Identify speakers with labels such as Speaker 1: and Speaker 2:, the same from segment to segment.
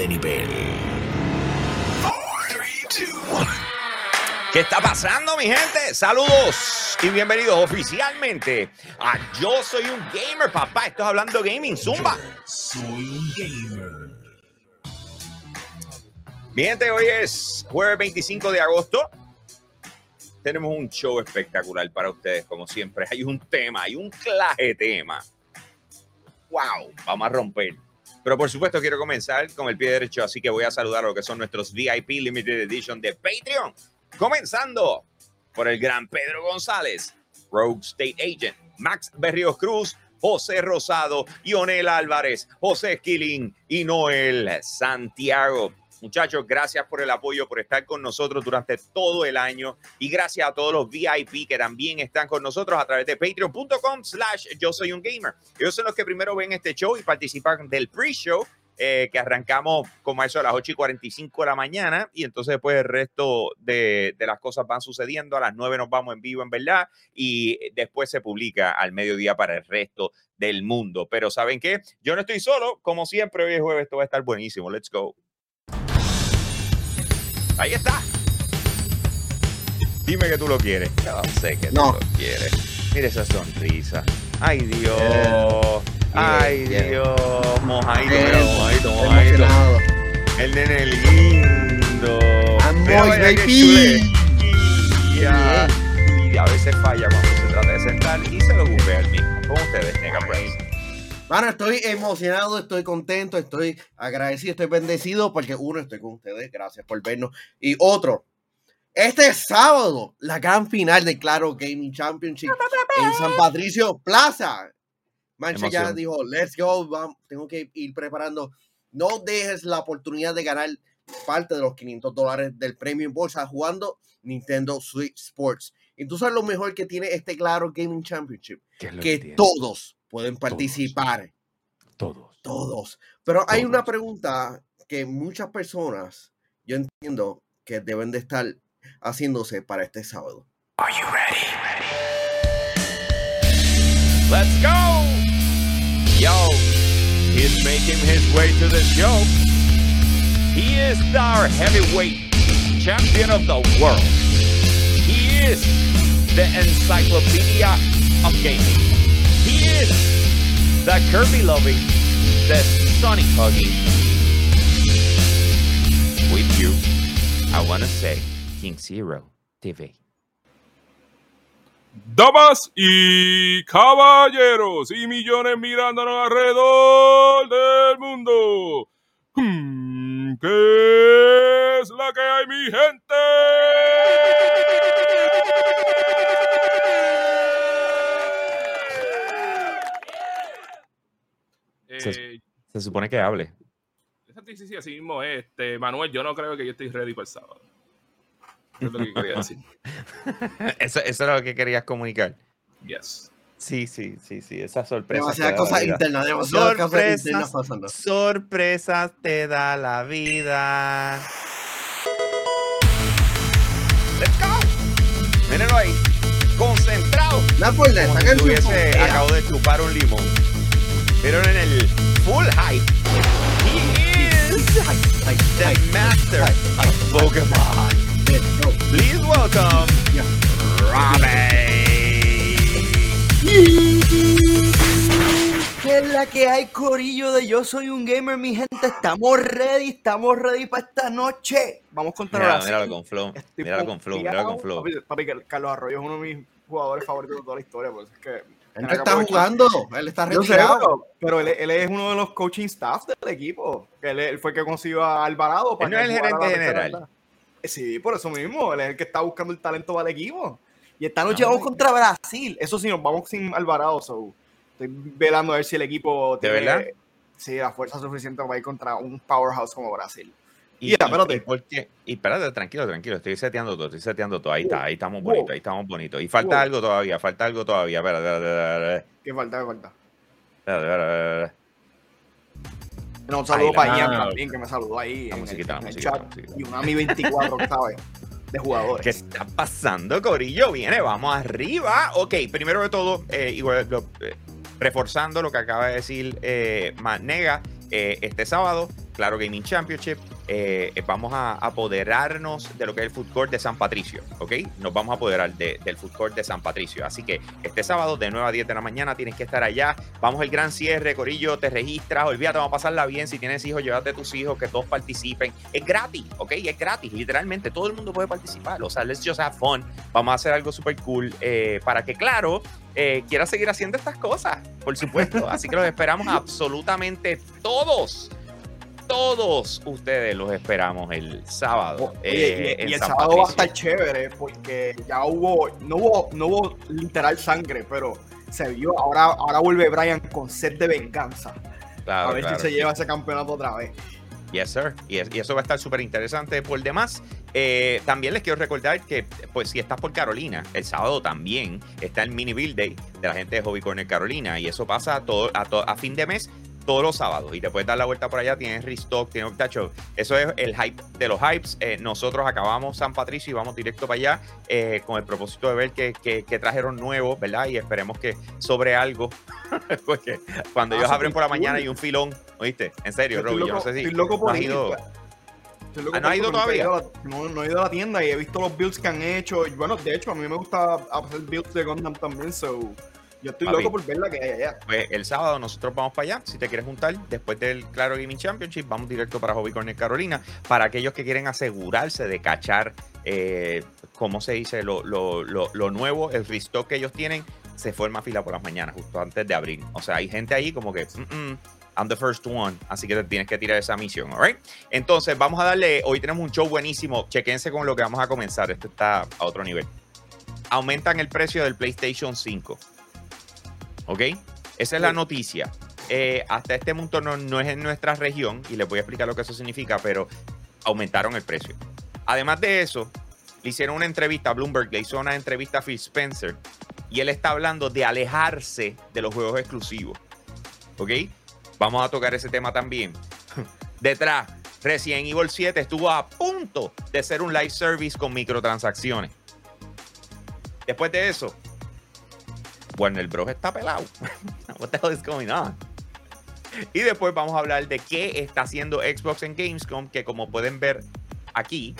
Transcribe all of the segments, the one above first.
Speaker 1: siguiente nivel.
Speaker 2: ¿Qué está pasando, mi gente? Saludos y bienvenidos oficialmente a Yo Soy un Gamer, papá. Esto es Hablando Gaming, Zumba.
Speaker 1: Soy un gamer.
Speaker 2: Mi gente, hoy es jueves 25 de agosto. Tenemos un show espectacular para ustedes, como siempre. Hay un tema, hay un claje tema. ¡Wow! Vamos a romper. Pero por supuesto quiero comenzar con el pie derecho, así que voy a saludar a lo que son nuestros VIP Limited Edition de Patreon. Comenzando por el gran Pedro González, Rogue State Agent, Max Berrios Cruz, José Rosado, Ionel Álvarez, José Esquilín y Noel Santiago. Muchachos, gracias por el apoyo, por estar con nosotros durante todo el año y gracias a todos los VIP que también están con nosotros a través de patreon.com slash yo soy un gamer. Ellos son los que primero ven este show y participan del pre-show eh, que arrancamos como eso a las 8 y 45 de la mañana y entonces después el resto de, de, las cosas van sucediendo. A las 9 nos vamos en vivo en verdad y después se publica al mediodía para el resto del mundo. Pero ¿saben qué? Yo no estoy solo, como siempre hoy es jueves, esto va a estar buenísimo. Let's go. Ahí está. Dime que tú lo quieres. Yo sé que
Speaker 3: No.
Speaker 2: tú lo quieres. Mira esa sonrisa. Ay, Dios.
Speaker 3: Yeah.
Speaker 2: Ay,
Speaker 3: Yeah.
Speaker 2: Dios. Mojadito,
Speaker 3: Bien.
Speaker 2: mira, mojadito, mojadito. El nene lindo. Mira,
Speaker 3: baby.
Speaker 2: Y a veces falla cuando se trata de sentar y se lo bufea al mismo. Con ustedes, Nega Brains.
Speaker 3: Mano, estoy emocionado, estoy contento, estoy agradecido, estoy bendecido porque uno, estoy con ustedes, gracias por vernos. Y otro, este sábado, la gran final de Claro Gaming Championship en San Patricio Plaza. Mancha ya dijo, let's go, vamos, tengo que ir preparando. No dejes la oportunidad de ganar parte de los 500 dólares del premio en bolsa jugando Nintendo Switch Sports. Y tú sabes lo mejor que tiene este Claro Gaming Championship,
Speaker 2: ¿Qué es lo
Speaker 3: que todos pueden participar
Speaker 2: Todos.
Speaker 3: todos. Pero hay una
Speaker 2: Todos.
Speaker 3: pregunta que muchas personas, yo entiendo que deben de estar haciéndose para este sábado.
Speaker 1: Are you ready?
Speaker 2: Let's go! Yo, he's making his way to the show. He is our heavyweight champion of the world. He is the encyclopedia of gaming. He is the Kirby loving, the Sonic hugging. With you, I want to say King Zero TV.
Speaker 4: Damas y caballeros y millones mirándonos alrededor del mundo. ¿Qué es la que hay, mi gente?
Speaker 2: Se-
Speaker 4: Eh,
Speaker 2: Se supone que hable.
Speaker 4: sí, sí, sí, así mismo es. Este, Manuel, yo no creo que yo estoy ready para el sábado. Eso es lo que quería decir.
Speaker 2: Eso, eso era lo que querías comunicar.
Speaker 4: Yes.
Speaker 2: Sí, sí, sí, sí, esa sorpresa.
Speaker 3: Demasiadas cosas internas, demasiadas cosas internas pasando.
Speaker 2: Sorpresas te da la vida. Let's go. Mírenlo ahí. Concentrado.
Speaker 3: Nada,
Speaker 2: Como si tuviese, acabo de chupar un limón. Vieron en el full hype. He is the master of Pokemon. Please welcome. Robbie.
Speaker 5: ¿Qué es la que hay, Corillo de Yo Soy un Gamer, mi gente? Estamos ready, estamos ready para esta noche. Vamos contra
Speaker 2: Míralo,
Speaker 5: Brasil.
Speaker 2: míralo con flow. Míralo con flow, míralo con flow.
Speaker 6: Papi, papi, que Carlos Arroyo es uno de mis jugadores favoritos de toda la historia. Pues es que
Speaker 3: Él no está jugando, él está
Speaker 6: sé,
Speaker 3: retirado.
Speaker 6: pero, pero él, él es uno de los coaching staff del equipo. Él, él fue el que consiguió a Alvarado.
Speaker 2: Él no es el gerente general.
Speaker 6: Eh, Sí, por eso mismo. Él es el que está buscando el talento para el equipo.
Speaker 5: Y esta noche vamos contra Brasil.
Speaker 6: Eso sí, nos vamos sin Alvarado. So. Estoy velando a ver si el equipo
Speaker 2: ¿De
Speaker 6: tiene
Speaker 2: verdad?
Speaker 6: sí, la fuerza suficiente para ir contra un powerhouse como Brasil.
Speaker 2: Y,
Speaker 6: espérate.
Speaker 2: y espérate, tranquilo, tranquilo, estoy seteando todo, estoy seteando todo. Ahí está, ahí estamos
Speaker 6: Wow.
Speaker 2: bonitos, ahí estamos bonitos. Y falta
Speaker 6: Wow.
Speaker 2: algo todavía, falta algo todavía. Espérate, espérate, espérate,
Speaker 6: ¿Qué falta? ¿Qué falta?
Speaker 2: espérate, espérate, espérate.
Speaker 6: No, un saludo para Ian también, que me saludó ahí
Speaker 2: La
Speaker 6: en,
Speaker 2: musiquita,
Speaker 6: el,
Speaker 2: la
Speaker 6: en el chat.
Speaker 2: musiquita.
Speaker 6: Y un AMI 24, ¿sabes? De jugadores.
Speaker 2: ¿Qué está pasando, Corillo? Viene, vamos arriba. Ok, primero de todo, eh, igual, lo- eh, reforzando lo que acaba de decir eh, Manega, eh, este sábado Claro Gaming Championship. Eh, vamos a apoderarnos de lo que es el Food de San Patricio, ¿ok? Nos vamos a apoderar de- del Food de San Patricio. Así que este sábado de 9 a 10 de la mañana tienes que estar allá. Vamos al gran cierre, Corillo, te registras, olvídate, vamos a pasarla bien. Si tienes hijos, llévate a tus hijos, que todos participen. Es gratis, ¿ok? Es gratis, literalmente, todo el mundo puede participar. O sea, let's just have fun. Vamos a hacer algo súper cool eh, para que, claro, eh, quiera seguir haciendo estas cosas, por supuesto. Así que los esperamos absolutamente todos. Todos ustedes los esperamos el sábado.
Speaker 6: Oye,
Speaker 2: eh,
Speaker 6: y, y el
Speaker 2: San
Speaker 6: sábado va a estar chévere porque ya hubo, no hubo, no hubo literal sangre, pero se vio, ahora, ahora vuelve Brian con sed de venganza.
Speaker 2: Claro,
Speaker 6: a ver
Speaker 2: claro.
Speaker 6: si se lleva ese campeonato otra vez.
Speaker 2: Yes, sir. Y, es- y eso va a estar súper interesante por demás. Eh, también les quiero recordar que, pues, si estás por Carolina, el sábado también está el mini build day de la gente de Hobby Corner Carolina. Y eso pasa a, todo, a, to- a fin de mes, todos los sábados. Y te puedes dar la vuelta por allá. Tienes restock, tienes tacho. Eso es el hype de los hypes. Eh, nosotros acabamos San Patricio y vamos directo para allá eh, con el propósito de ver qué qué- qué trajeron nuevo, ¿verdad? Y esperemos que sobre algo. Porque cuando
Speaker 6: Ah,
Speaker 2: ellos abren por la mañana hay un filón, ¿oíste? En serio, Robbie, yo no sé si
Speaker 6: estoy loco por
Speaker 2: no has
Speaker 6: ir,
Speaker 2: ido-.
Speaker 6: Estoy loco
Speaker 2: Ah, ¿no has ido todavía?
Speaker 6: la- No, no he ido a la tienda y he visto los builds que han hecho. Y bueno, de hecho, a mí me gusta hacer builds de Gundam también, so yo estoy
Speaker 2: Papi.
Speaker 6: loco por ver la que hay allá.
Speaker 2: Pues el sábado nosotros vamos para allá. Si te quieres juntar, después del Claro Gaming Championship, vamos directo para Hobby Corner Carolina. Para aquellos que quieren asegurarse de cachar, eh, ¿cómo se dice? Lo, lo- lo- lo nuevo, el restock que ellos tienen, se forma fila por las mañanas, justo antes de abrir. O sea, hay gente ahí como que, "Mm, mm, I'm the first one. Así que te tienes que tirar esa misión, ¿alright? Entonces, vamos a darle. Hoy tenemos un show buenísimo. Chequense con lo que vamos a comenzar. Esto está a otro nivel. Aumentan el precio del PlayStation 5. ¿Ok? Esa es la noticia. Eh, hasta este punto no, no es en nuestra región y les voy a explicar lo que eso significa, pero aumentaron el precio. Además de eso, le hicieron una entrevista, Bloomberg le hizo una entrevista a Phil Spencer y él está hablando de alejarse de los juegos exclusivos. ¿Ok? Vamos a tocar ese tema también. Detrás, Resident Evil 7 estuvo a punto de ser un live service con microtransacciones. Después de eso, Warner Bros. está pelado. What the hell is going on? Y después vamos a hablar de qué está haciendo Xbox en Gamescom, que como pueden ver aquí,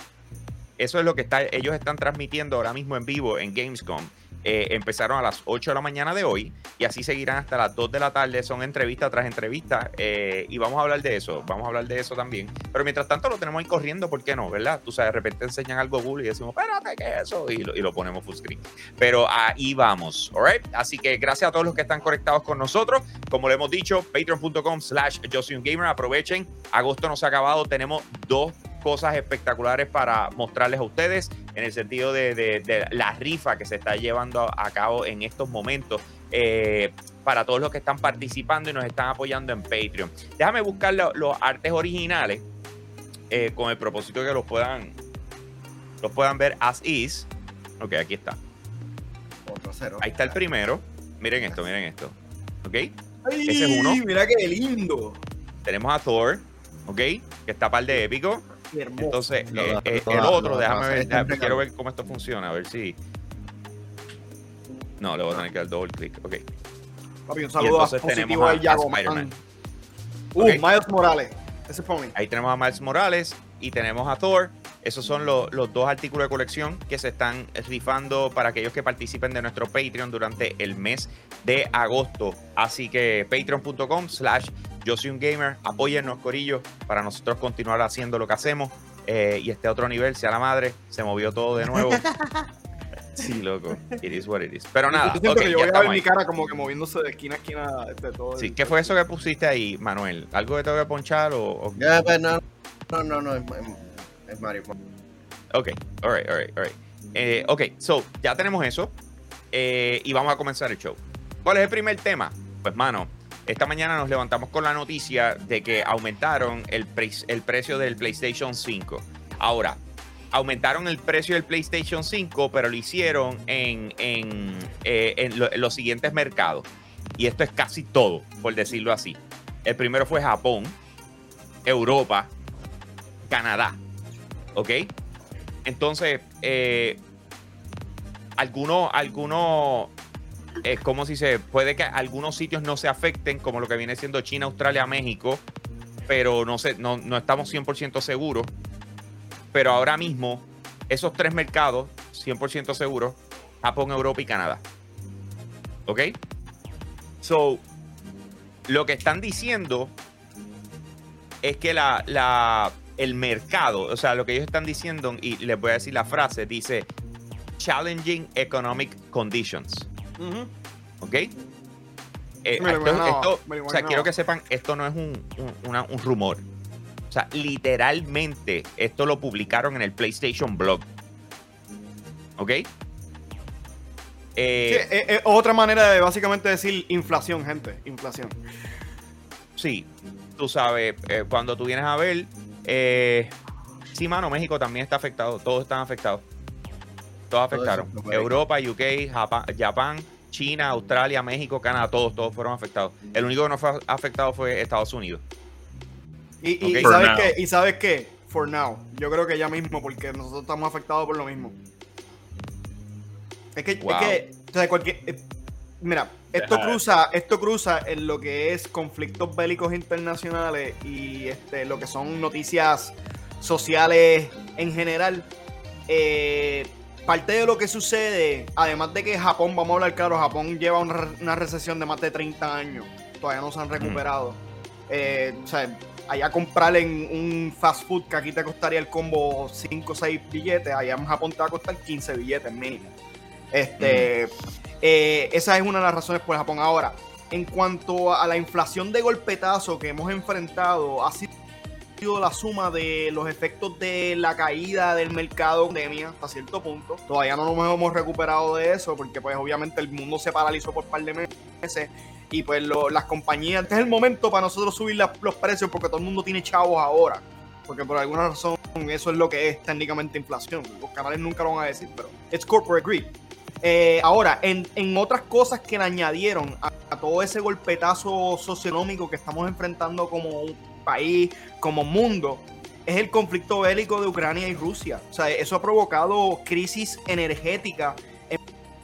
Speaker 2: eso es lo que está, ellos están transmitiendo ahora mismo en vivo en Gamescom. Eh, empezaron a las 8 de la mañana de hoy y así seguirán hasta las 2 de la tarde. Son entrevista tras entrevista eh, y vamos a hablar de eso. Vamos a hablar de eso también. Pero mientras tanto lo tenemos ahí corriendo, ¿por qué no? ¿Verdad? Tú sabes, de repente enseñan algo Google y decimos, espérate, ¿qué es eso? Y lo, y lo ponemos full screen. Pero ahí vamos, ¿alright? Así que gracias a todos los que están conectados con nosotros. Como le hemos dicho, patreon.com slash gamer. Aprovechen, agosto no se ha acabado. Tenemos dos cosas espectaculares para mostrarles a ustedes en el sentido de, de- de la rifa que se está llevando a cabo en estos momentos eh, para todos los que están participando y nos están apoyando en Patreon. Déjame buscar lo- los artes originales eh, con el propósito de que los puedan, los puedan ver as is. Ok, aquí está.
Speaker 3: Otro cero.
Speaker 2: Ahí está el primero. Miren esto, miren esto. ¿Ok?
Speaker 6: Ay,
Speaker 2: Ese es uno.
Speaker 6: Mira qué lindo.
Speaker 2: Tenemos a Thor, ¿ok? Que está par de épico.
Speaker 6: Hermoso.
Speaker 2: Entonces,
Speaker 3: Lo-
Speaker 2: eh,
Speaker 3: lo-
Speaker 2: eh, el otro,
Speaker 3: lo-
Speaker 2: déjame
Speaker 3: lo-
Speaker 2: ver, déjame- quiero ver cómo esto funciona, a ver si. No, le voy a tener que dar doble clic. Ok.
Speaker 6: Papi, un
Speaker 2: Y
Speaker 6: saludo a
Speaker 2: entonces
Speaker 6: positivo
Speaker 2: tenemos a-
Speaker 6: al Yago
Speaker 2: a Spider-Man.
Speaker 6: Man. Uh. Miles Morales. Ese es para mí.
Speaker 2: Ahí tenemos a Miles Morales y tenemos a Thor. Esos son los, los dos artículos de colección que se están rifando para aquellos que participen de nuestro Patreon durante el mes de agosto. Así que patreon.com slash yo soy un gamer. Apóyennos, Corillo, para nosotros continuar haciendo lo que hacemos. eh, y este otro nivel, sea la madre, se movió todo de nuevo. Sí, loco. It is what it is. Pero nada,
Speaker 6: Yo que yo voy a ver mi cara como que moviéndose de esquina a esquina de todo.
Speaker 2: Sí,
Speaker 6: el-
Speaker 2: ¿qué fue eso que pusiste ahí, Manuel? ¿Algo que te voy a ponchar o...?
Speaker 3: pues, no, no, no, no, es, es- es Mario.
Speaker 2: Ok, alright, alright, alright. Eh, ok, so, ya tenemos eso. eh, y vamos a comenzar el show. ¿Cuál es el primer tema? Pues, mano, esta mañana nos levantamos con la noticia de que aumentaron el, el precio del PlayStation 5. Ahora, aumentaron el precio del PlayStation 5, pero lo hicieron en, en, eh, en los siguientes mercados. Y esto es casi todo, por decirlo así. El primero fue Japón, Europa, Canadá. ¿Ok? Entonces, eh, algunos, algunos, es como si se puede que algunos sitios no se afecten, como lo que viene siendo China, Australia, México, pero no, sé, no, no estamos 100% seguros. Pero ahora mismo, esos tres mercados, 100% seguros, Japón, Europa y Canadá. ¿Ok? So, lo que están diciendo es que la, la, el mercado, o sea, lo que ellos están diciendo, y les voy a decir la frase, dice challenging economic conditions.
Speaker 3: Ujú.
Speaker 2: ¿Ok? Eh, esto- o sea, quiero que sepan, esto no es un, un- una- un rumor. O sea, literalmente, esto lo publicaron en el PlayStation Blog. ¿Ok?
Speaker 6: Sí,
Speaker 2: Eh,
Speaker 6: eh, eh, otra manera de básicamente decir inflación, gente. Inflación.
Speaker 2: sí, tú sabes, eh, cuando tú vienes a ver, eh, sí, mano, México también está afectado, todos están afectados. Todos
Speaker 3: Todo
Speaker 2: afectaron.
Speaker 3: ahí.
Speaker 2: Europa, UK, Japa- Japán, China, Australia, México, Canadá, todos, todos fueron afectados. El único que no fue afectado fue Estados Unidos.
Speaker 6: Y, y-
Speaker 2: Ok.
Speaker 6: y sabes
Speaker 4: now.
Speaker 6: qué, y sabes qué, for now. Yo creo que ya mismo, porque nosotros estamos afectados por lo mismo. Es que,
Speaker 2: Wow.
Speaker 6: es que, o sea, cualquier, eh, mira, esto
Speaker 4: Deja
Speaker 6: cruza, esto cruza en lo que es conflictos bélicos internacionales y este, lo que son noticias sociales en general. Eh, parte de lo que sucede, además de que Japón, vamos a hablar claro, Japón lleva una, una recesión de más de 30 años, todavía no se han recuperado. Eh, o sea, allá comprar en un fast food que aquí te costaría el combo 5 o 6 billetes, allá en Japón te va a costar 15 billetes mínimo. Este, eh, esa es una de las razones por Japón. Ahora, en cuanto a la inflación de golpetazo que hemos enfrentado, ha sido la suma de los efectos de la caída del mercado de pandemia hasta cierto punto. Todavía no nos hemos recuperado de eso porque pues obviamente el mundo se paralizó por un par de meses y pues las compañías, este es el momento para nosotros subir los precios porque todo el mundo tiene chavos ahora. Porque por alguna razón eso es lo que es técnicamente inflación. Los canales nunca lo van a decir, pero it's corporate greed. Eh, ahora, en, en otras cosas que le añadieron a, a todo ese golpetazo socioeconómico que estamos enfrentando como país, como mundo, es el conflicto bélico de Ucrania y Rusia. O sea, eso ha provocado crisis energética en,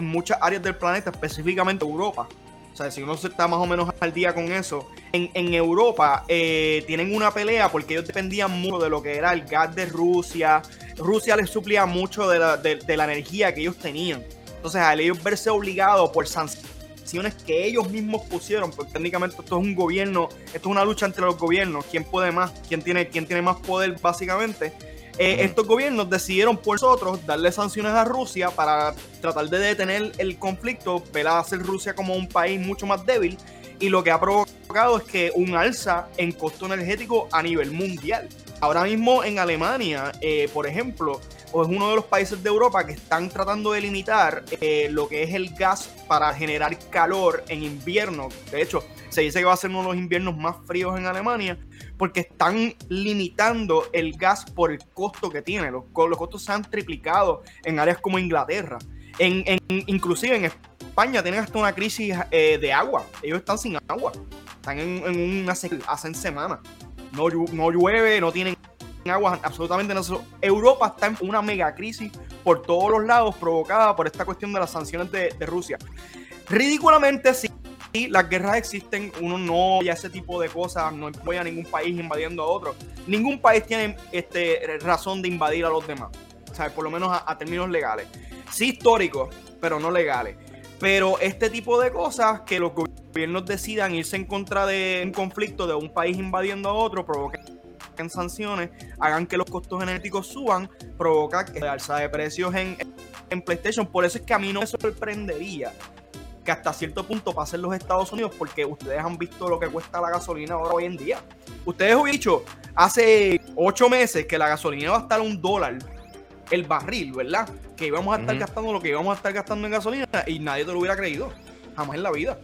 Speaker 6: muchas áreas del planeta, específicamente Europa. O sea, si uno está más o menos al día con eso, en, en Europa eh, tienen una pelea porque ellos dependían mucho de lo que era el gas de Rusia. Rusia les suplía mucho de la, de- de la energía que ellos tenían. Entonces, al ellos verse obligados por sanciones que ellos mismos pusieron, porque técnicamente esto es un gobierno, esto es una lucha entre los gobiernos, quién puede más, quién tiene, quién tiene más poder básicamente. Eh. Estos gobiernos decidieron por nosotros darle sanciones a Rusia para tratar de detener el conflicto, ver a hacer Rusia como un país mucho más débil y lo que ha provocado es que un alza en costo energético a nivel mundial. Ahora mismo en Alemania, eh, por ejemplo, o es uno de los países de Europa que están tratando de limitar eh, lo que es el gas para generar calor en invierno. De hecho, se dice que va a ser uno de los inviernos más fríos en Alemania porque están limitando el gas por el costo que tiene. Los, los costos se han triplicado en áreas como Inglaterra. En, en- inclusive en España tienen hasta una crisis eh, de agua. Ellos están sin agua. Están en, en una hacen semanas. No, no llueve, no tienen agua, absolutamente no. Europa está en una mega crisis por todos los lados provocada por esta cuestión de las sanciones de, Rusia. Ridículamente, sí, las guerras existen, uno no apoya ese tipo de cosas, no apoya a ningún país invadiendo a otro. Ningún país tiene este, razón de invadir a los demás, o por lo menos a, a términos legales. Sí históricos, pero no legales. Pero este tipo de cosas que los gobiernos decidan irse en contra de un conflicto de un país invadiendo a otro, provoquen sanciones, hagan que los costos energéticos suban, provoca que alza de precios en, en PlayStation. Por eso es que a mí no me sorprendería que hasta cierto punto pasen los Estados Unidos, porque ustedes han visto lo que cuesta la gasolina ahora hoy en día. Ustedes han dicho hace ocho meses que la gasolina va a estar a un dólar el barril, ¿verdad? Que íbamos a estar gastando lo que íbamos a estar gastando en gasolina y nadie te lo hubiera creído. Jamás en la vida.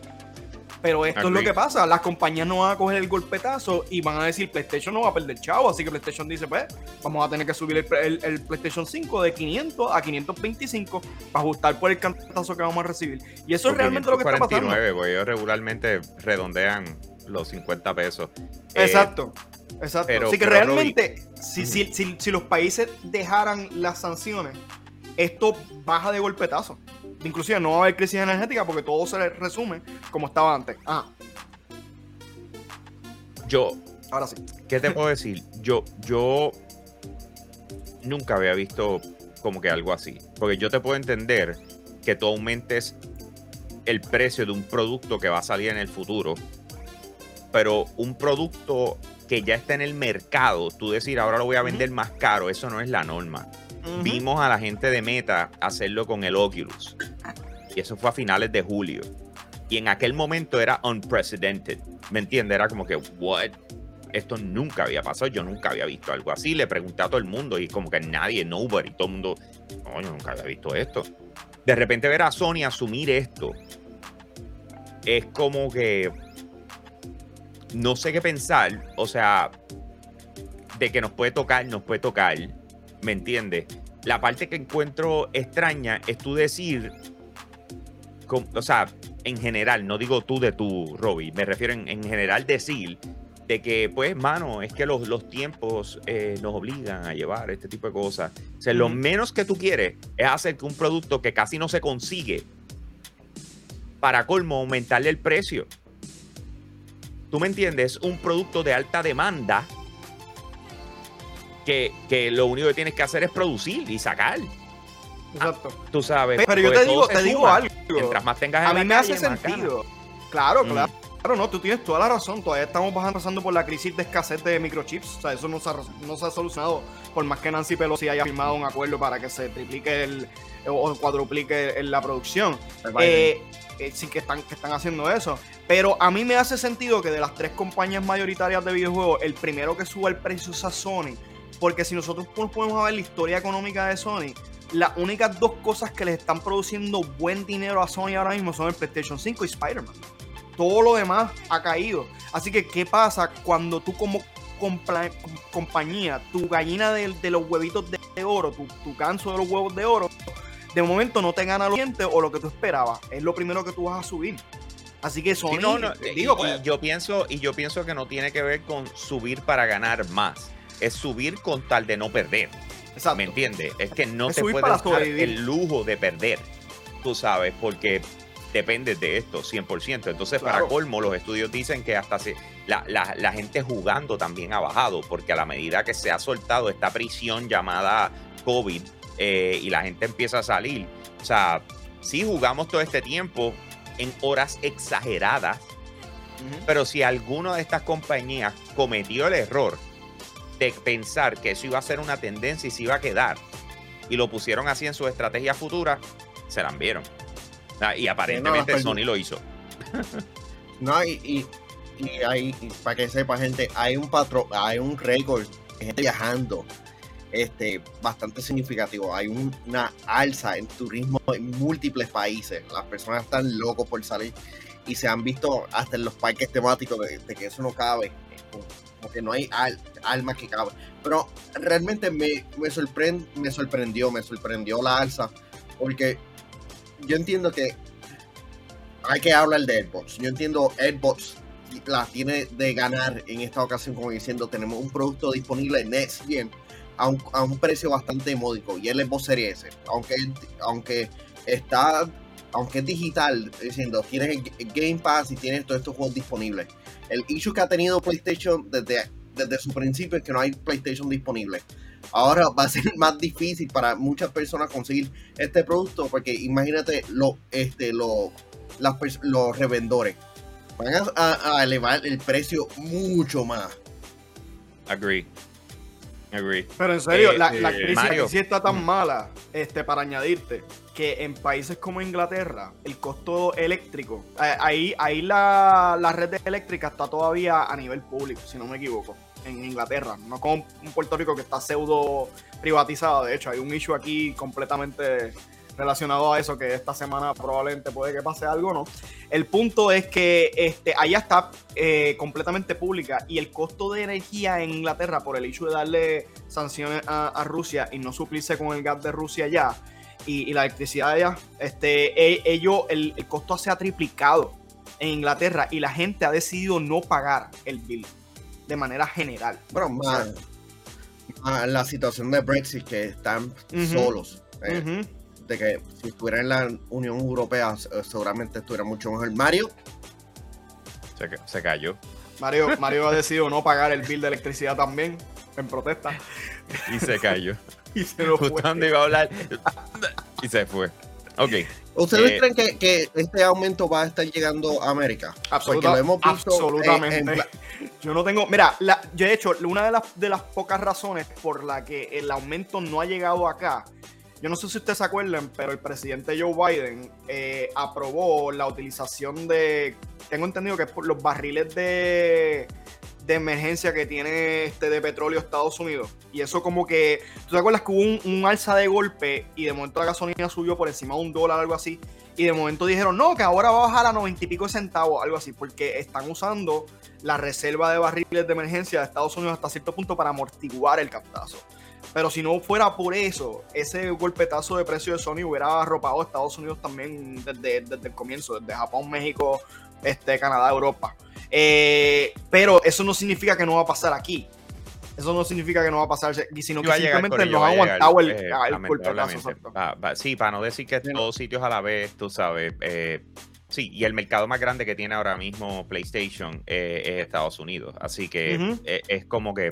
Speaker 6: Pero esto es lo
Speaker 2: Agreed.
Speaker 6: que pasa. Las compañías no van a coger el golpetazo y van a decir PlayStation no va a perder chavo. Así que PlayStation dice, pues, vamos a tener que subir el, el- el PlayStation 5 de 500 a 525 para ajustar por el cantazo que vamos a recibir. Y eso es realmente lo que está pasando.
Speaker 2: 549, porque ellos regularmente redondean los 50 pesos. Eh,
Speaker 6: Exacto. Exacto.
Speaker 2: pero-
Speaker 6: Así que
Speaker 2: pero,
Speaker 6: realmente, si, si, si, si los países dejaran las sanciones, esto baja de golpetazo. Inclusive no va a haber crisis energética porque todo se resume como estaba antes. Ah,
Speaker 2: yo,
Speaker 6: Ahora sí.
Speaker 2: ¿Qué te puedo decir? Yo, yo nunca había visto como que algo así. Porque yo te puedo entender que tú aumentes el precio de un producto que va a salir en el futuro. Pero un producto que ya está en el mercado, tú decir ahora lo voy a vender más caro, eso no es la norma. Vimos a la gente de Meta hacerlo con el Oculus. Y eso fue a finales de julio. Y en aquel momento era unprecedented. ¿Me entiendes? Era como que, what? Esto nunca había pasado. Yo nunca había visto algo así. Le pregunté a todo el mundo y como que nadie, nobody, todo el mundo, no, yo nunca había visto esto. De repente ver a Sony asumir esto es como que no sé qué pensar. O sea, de que nos puede tocar, nos puede tocar. ¿Me entiendes? La parte que encuentro extraña es tú decir, o sea, en general, no digo tú de tú, Robbie, me refiero en, en general decir de que, pues, mano, es que los, los tiempos eh, nos obligan a llevar este tipo de cosas. O sea, lo menos que tú quieres es hacer que un producto que casi no se consigue, para colmo, aumentarle el precio. ¿Tú me entiendes? Un producto de alta demanda que, que lo único que tienes que hacer es producir y sacar.
Speaker 6: Exacto.
Speaker 2: Tú sabes.
Speaker 6: Pero yo te digo, te digo
Speaker 2: suma.
Speaker 6: algo.
Speaker 2: Mientras más tengas en
Speaker 6: A
Speaker 2: la
Speaker 6: mí me
Speaker 2: calle,
Speaker 6: hace sentido. Claro,
Speaker 2: Mm.
Speaker 6: claro. Claro, no, tú tienes toda la razón. Todavía estamos pasando por la crisis de escasez de microchips. O sea, eso no se ha, no se ha solucionado. Por más que Nancy Pelosi haya firmado un acuerdo para que se triplique el, o cuadruplique el- la producción. Eh, eh, sí que están, que están haciendo eso. Pero a mí me hace sentido que de las tres compañías mayoritarias de videojuegos, el primero que suba el precio sea Sony. Porque si nosotros nos podemos ver la historia económica de Sony, las únicas dos cosas que les están produciendo buen dinero a Sony ahora mismo son el PlayStation 5 y Spider-Man. Todo lo demás ha caído. Así que, ¿qué pasa cuando tú como compañía, tu gallina de, de los huevitos de, de oro, tu, tu ganso de los huevos de oro, de momento no te gana lo siguiente o lo que tú esperabas? Es lo primero que tú vas a subir. Así que Sony,
Speaker 2: Sí, no, no,
Speaker 6: digo,
Speaker 2: y-
Speaker 6: pues,
Speaker 2: y yo pienso y yo pienso que no tiene que ver con subir para ganar más es subir con tal de no perder.
Speaker 6: Exacto.
Speaker 2: ¿me entiendes? es que no
Speaker 6: Es
Speaker 2: te puedes dar el lujo de perder tú sabes porque dependes de esto 100% entonces para colmo los estudios dicen que hasta se, la, la- la gente jugando también ha bajado porque a la medida que se ha soltado esta prisión llamada COVID eh, y la gente empieza a salir o sea sí jugamos todo este tiempo en horas exageradas pero si alguna de estas compañías cometió el error de pensar que eso iba a ser una tendencia y se iba a quedar, y lo pusieron así en su estrategia futura, se la vieron. Y aparentemente
Speaker 3: las
Speaker 2: Sony lo hizo.
Speaker 3: No, y, y, y hay, para que sepa, gente, hay un patrón, hay un récord de gente viajando este, bastante significativo. Hay un- una alza en turismo en múltiples países. Las personas están locos por salir y se han visto hasta en los parques temáticos de, de que eso no cabe. Como, que no hay al- alma que cabe. Pero realmente me, me, sorprend- me sorprendió, me sorprendió la alza porque yo entiendo que hay que hablar de Xbox. Yo entiendo Xbox la tiene de ganar en esta ocasión, como diciendo, tenemos un producto disponible Next Gen a un, a un precio bastante módico y el Xbox Series S, aunque, aunque está, aunque es digital, diciendo, tienes Game Pass y tienes todos estos juegos disponibles. El issue que ha tenido PlayStation desde, desde su principio es que no hay PlayStation disponible. Ahora va a ser más difícil para muchas personas conseguir este producto porque imagínate lo, este, lo, las los revendedores van a- a elevar el precio mucho más.
Speaker 2: Agree. Agree.
Speaker 6: Pero en serio,
Speaker 2: Eh,
Speaker 6: la, la
Speaker 2: eh, Mario.
Speaker 6: sí está tan mala, este, para añadirte, que en países como Inglaterra, el costo eléctrico, eh, ahí, ahí la, la red eléctrica está todavía a nivel público, si no me equivoco, en Inglaterra, no como un Puerto Rico que está pseudo privatizado, de hecho, hay un issue aquí completamente relacionado a eso, que esta semana probablemente puede que pase algo, ¿no? El punto es que este, allá está eh, completamente pública y el costo de energía en Inglaterra por el hecho de darle sanciones a, a Rusia y no suplirse con el gas de Rusia ya y, y la electricidad allá, este, e- ello, el, el costo se ha triplicado en Inglaterra y la gente ha decidido no pagar el bill de manera general.
Speaker 3: Bueno, más, más la situación de Brexit que están solos. eh. De que si estuviera en la Unión Europea, seguramente estuviera mucho mejor. Mario,
Speaker 2: Se, se cayó.
Speaker 6: Mario, Mario ha decidido no pagar el bill de electricidad también, en protesta.
Speaker 2: Y se cayó.
Speaker 6: Y se lo fue.
Speaker 2: Justo iba a hablar. Y se fue. Ok.
Speaker 3: ¿Ustedes
Speaker 2: Eh,
Speaker 3: creen que, que este aumento va a estar llegando a América? Porque
Speaker 6: Absoluta-
Speaker 3: lo hemos visto en-
Speaker 6: absolutamente.
Speaker 3: en
Speaker 6: Yo no tengo. Mira, la- yo de hecho, una de las, de las pocas razones por la que el aumento no ha llegado acá. Yo no sé si ustedes se acuerdan, pero el presidente Joe Biden eh, aprobó la utilización de. Tengo entendido que es por los barriles de, de emergencia que tiene este de petróleo Estados Unidos. Y eso, como que. ¿Tú te acuerdas que hubo un, un alza de golpe y de momento la gasolina subió por encima de un dólar, algo así? Y de momento dijeron, no, que ahora va a bajar a 90 y pico centavos, algo así, porque están usando la reserva de barriles de emergencia de Estados Unidos hasta cierto punto para amortiguar el captazo. Pero si no fuera por eso, ese golpetazo de precio de Sony hubiera arropado a Estados Unidos también desde, desde el comienzo, desde Japón, México, este, Canadá, Europa. Eh, pero eso no significa que no va a pasar aquí. Eso no significa que no va a pasar, sino que simplemente
Speaker 2: va
Speaker 6: ha aguantado el,
Speaker 2: eh,
Speaker 6: el golpetazo.
Speaker 2: sí, para no decir que todos sitios a la vez, tú sabes. eh, sí, y el mercado más grande que tiene ahora mismo PlayStation es Estados Unidos. Así que eh, es como que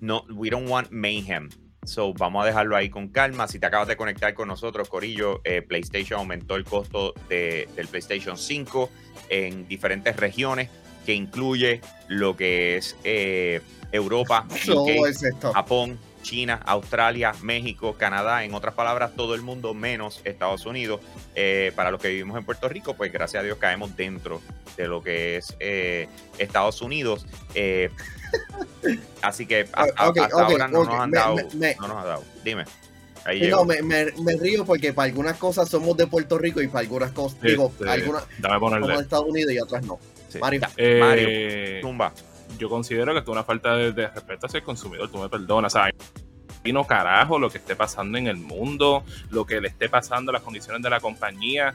Speaker 2: no, we don't want mayhem. So, vamos a dejarlo ahí con calma. Si te acabas de conectar con nosotros, Corillo, eh, PlayStation aumentó el costo de- del PlayStation 5 en diferentes regiones, que incluye lo que es eh, Europa, UK,
Speaker 3: es.
Speaker 2: Japón, China, Australia, México, Canadá, en otras palabras, todo el mundo menos Estados Unidos. Eh, para los que vivimos en Puerto Rico, pues gracias a Dios caemos dentro de lo que es eh, Estados Unidos. Eh, así que a- a-
Speaker 3: Ok,
Speaker 2: hasta ahora no nos han
Speaker 3: Me-
Speaker 2: dado.
Speaker 3: me- me-
Speaker 2: no nos ha dado. Dime. Ahí
Speaker 3: no, me, me- me río porque para algunas cosas somos de Puerto Rico y para algunas cosas, digo, algunas somos de. Estados Unidos y otras no.
Speaker 2: Sí.
Speaker 3: Mario.
Speaker 4: Eh,
Speaker 2: Mario, tumba.
Speaker 4: yo considero que esto es una falta de, de respeto hacia el consumidor, tú me perdonas, ¿sabes? Y no carajo lo que esté pasando en el mundo, lo que le esté pasando, las condiciones de la compañía,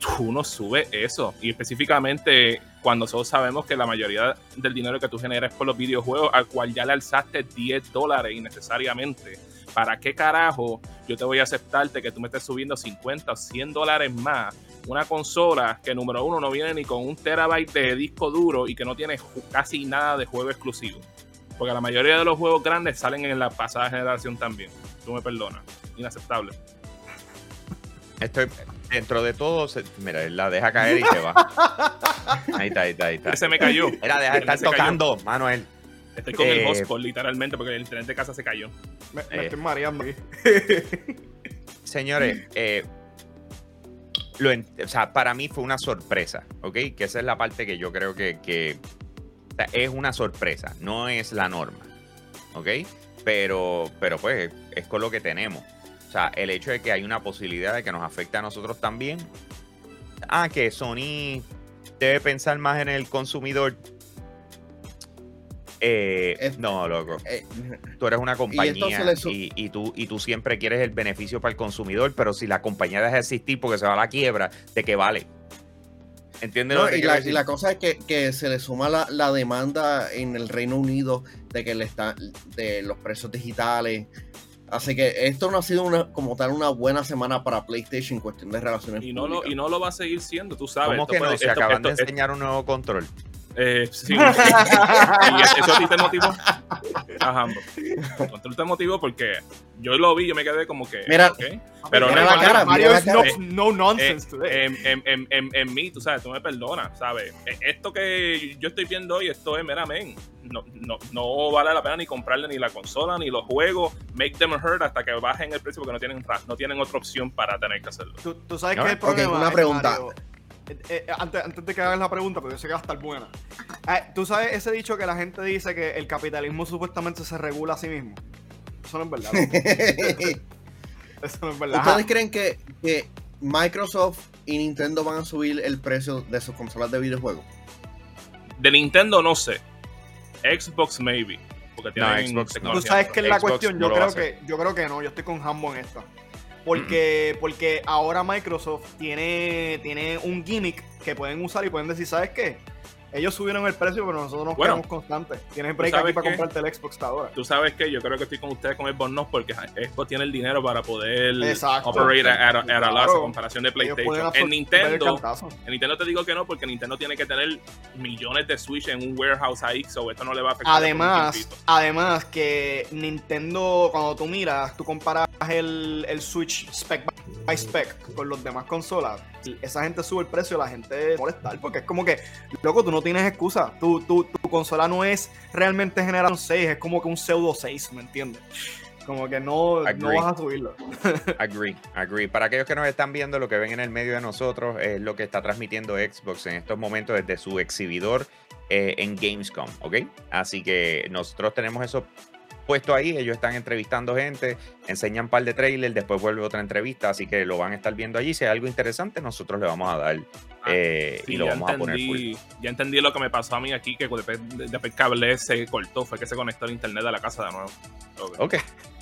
Speaker 4: tú no subes eso. Y específicamente cuando nosotros sabemos que la mayoría del dinero que tú generas es por los videojuegos, al cual ya le alzaste 10 dólares innecesariamente. ¿Para qué carajo yo te voy a aceptarte que tú me estés subiendo 50 o 100 dólares más? Una consola que número uno no viene ni con un terabyte de disco duro y que no tiene casi nada de juego exclusivo. Porque la mayoría de los juegos grandes salen en la pasada generación también. Tú me perdonas. Inaceptable.
Speaker 2: Estoy dentro de todo. se- mira, él la deja caer y se va. Ahí está, ahí está, ahí está.
Speaker 4: Ese me cayó.
Speaker 2: Era, deja de estar
Speaker 4: Se cayó.
Speaker 2: tocando, Manuel.
Speaker 4: Estoy con
Speaker 2: Eh,
Speaker 4: el hotspot literalmente porque el internet de casa se cayó.
Speaker 6: Me, me
Speaker 2: Eh.
Speaker 6: estoy mareando aquí.
Speaker 2: Señores, eh, lo o sea, para mí fue una sorpresa, ¿ok? Que esa es la parte que yo creo que, que- o sea, es una sorpresa, no es la norma, ¿ok? Pero, pero pues es con lo que tenemos. O sea, el hecho de que hay una posibilidad de que nos afecte a nosotros también. Ah, que Sony debe pensar más en el consumidor. Eh,
Speaker 3: Es-
Speaker 2: no, loco
Speaker 3: Eh,
Speaker 2: tú eres una compañía
Speaker 3: su-
Speaker 2: y, y tú, y tú siempre quieres el beneficio para el consumidor, pero si la compañía deja de existir porque se va a la quiebra, ¿de qué vale? ¿Entiendes
Speaker 3: no,
Speaker 2: lo que
Speaker 3: y, la, y la cosa es que, que se le suma la, la demanda en el Reino Unido de que le está de los precios digitales. Así que esto no ha sido una, como tal una buena semana para PlayStation en cuestión de relaciones
Speaker 4: Y no, lo,
Speaker 3: públicas.
Speaker 4: y no lo va a seguir siendo, tú sabes.
Speaker 2: ¿Cómo
Speaker 4: Esto
Speaker 2: que no?
Speaker 4: puede-
Speaker 2: Se
Speaker 4: esto-
Speaker 2: acaban de
Speaker 4: esto-
Speaker 2: enseñar un nuevo control.
Speaker 4: Eh, sí, y eso a ti te motivó. Ajá, Control te motivó porque yo lo vi, yo me quedé como que.
Speaker 3: Mira,
Speaker 4: ok. pero
Speaker 3: mira
Speaker 4: no,
Speaker 3: la cara,
Speaker 6: Mario
Speaker 3: mira
Speaker 6: es
Speaker 3: la
Speaker 6: no,
Speaker 3: cara.
Speaker 6: no nonsense
Speaker 4: Eh,
Speaker 6: today.
Speaker 4: en, en, en, en, en mí, tú sabes, tú me perdonas, ¿sabes? Eh, Esto que yo estoy viendo hoy, esto es meramente. No, no, no vale la pena ni comprarle ni la consola ni los juegos. Make them hurt hasta que bajen el precio porque no tienen, no tienen otra opción para tener que hacerlo.
Speaker 6: Tú, tú sabes
Speaker 2: No,
Speaker 6: que el problema.
Speaker 3: una
Speaker 6: eh,
Speaker 3: pregunta.
Speaker 6: Mario, eh, eh, antes, antes de que hagas la pregunta, porque yo sé que va a estar buena. Eh, Tú sabes ese dicho que la gente dice que el capitalismo supuestamente se regula a sí mismo. Eso no es verdad. Eso no es verdad.
Speaker 3: ¿Ustedes creen que, que Microsoft y Nintendo van a subir el precio de sus consolas de videojuegos?
Speaker 4: De Nintendo no sé. Xbox maybe. Porque
Speaker 2: No,
Speaker 4: tienen
Speaker 2: Xbox no.
Speaker 6: Tú sabes que es la
Speaker 2: Xbox
Speaker 6: cuestión.
Speaker 2: no
Speaker 6: Yo creo que, yo creo que no. Yo estoy con Hambo en esta. Porque, porque ahora Microsoft tiene, tiene un gimmick que pueden usar y pueden decir, ¿sabes qué? Ellos subieron el precio, pero nosotros nos
Speaker 4: Bueno,
Speaker 6: quedamos constantes. Tienes break aquí para
Speaker 4: qué?
Speaker 6: comprarte el Xbox ahora.
Speaker 4: Tú sabes que yo creo que estoy con ustedes con el Bonos porque Xbox tiene el dinero para poder
Speaker 6: Exacto.
Speaker 4: operate at, at a
Speaker 6: Claro.
Speaker 4: loss a comparación de PlayStation. En Nintendo, en Nintendo te digo que no, porque Nintendo tiene que tener millones de Switch en un warehouse ahí, so esto no le va a afectar.
Speaker 6: Además, además que Nintendo, cuando tú miras, tú comparas el, el Switch spec by spec con los demás consolas, esa gente sube el precio y la gente molestar, porque es como que, loco, tú no tienes excusa. Tu, tu, tu consola no es realmente generación 6, es como que un pseudo 6, ¿me entiendes? Como que no, no vas a subirlo.
Speaker 2: Agree, agree. Para aquellos que nos están viendo, lo que ven en el medio de nosotros es lo que está transmitiendo Xbox en estos momentos desde su exhibidor eh, en Gamescom, ¿ok? Así que nosotros tenemos eso puesto ahí, ellos están entrevistando gente, enseñan un par de trailers, después vuelve otra entrevista, así que lo van a estar viendo allí. Si hay algo interesante, nosotros le vamos a dar eh,
Speaker 4: Sí,
Speaker 2: y lo vamos a poner full.
Speaker 4: ya entendí lo que me pasó a mí aquí, que después, después el cable se cortó, fue que se conectó el internet de la casa de nuevo. Ok.
Speaker 2: Ok.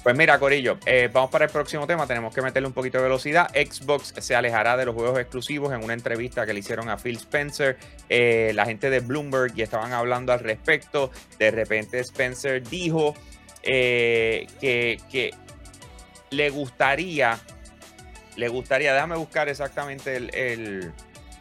Speaker 2: Pues mira, Corillo, eh, vamos para el próximo tema. Tenemos que meterle un poquito de velocidad. Xbox se alejará de los juegos exclusivos en una entrevista que le hicieron a Phil Spencer. Eh, la gente de Bloomberg ya estaban hablando al respecto. De repente Spencer dijo eh, que, que le gustaría, le gustaría, déjame buscar exactamente el- el-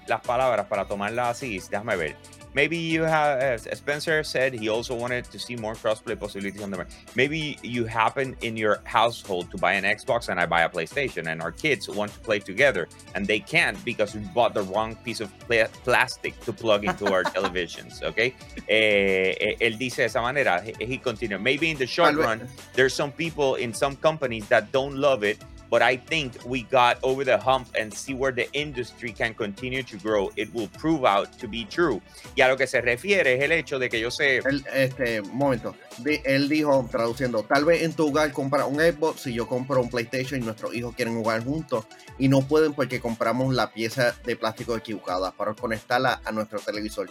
Speaker 2: las palabras para tomarlas así. Déjame ver. Maybe you have, uh, Spencer said he also wanted to see more crossplay possibilities on the market. Maybe you happen in your household to buy an Xbox and I buy a PlayStation, and our kids want to play together, and they can't because we bought the wrong piece of pla- plastic to plug into our televisions. Okay, eh, eh, él dice de esa manera. He, he continued. Maybe in the short run, there's some people in some companies that don't love it, but I think we got over the hump and see where the industry can continue to grow. It will prove out to be true. Y a lo que se refiere es el hecho de que yo sé.
Speaker 3: Él, este, momento. Di- él dijo, traduciendo, tal vez en tu hogar compra un Xbox si yo compro un PlayStation y nuestros hijos quieren jugar juntos y no pueden porque compramos la pieza de plástico equivocada para conectarla a nuestro televisor.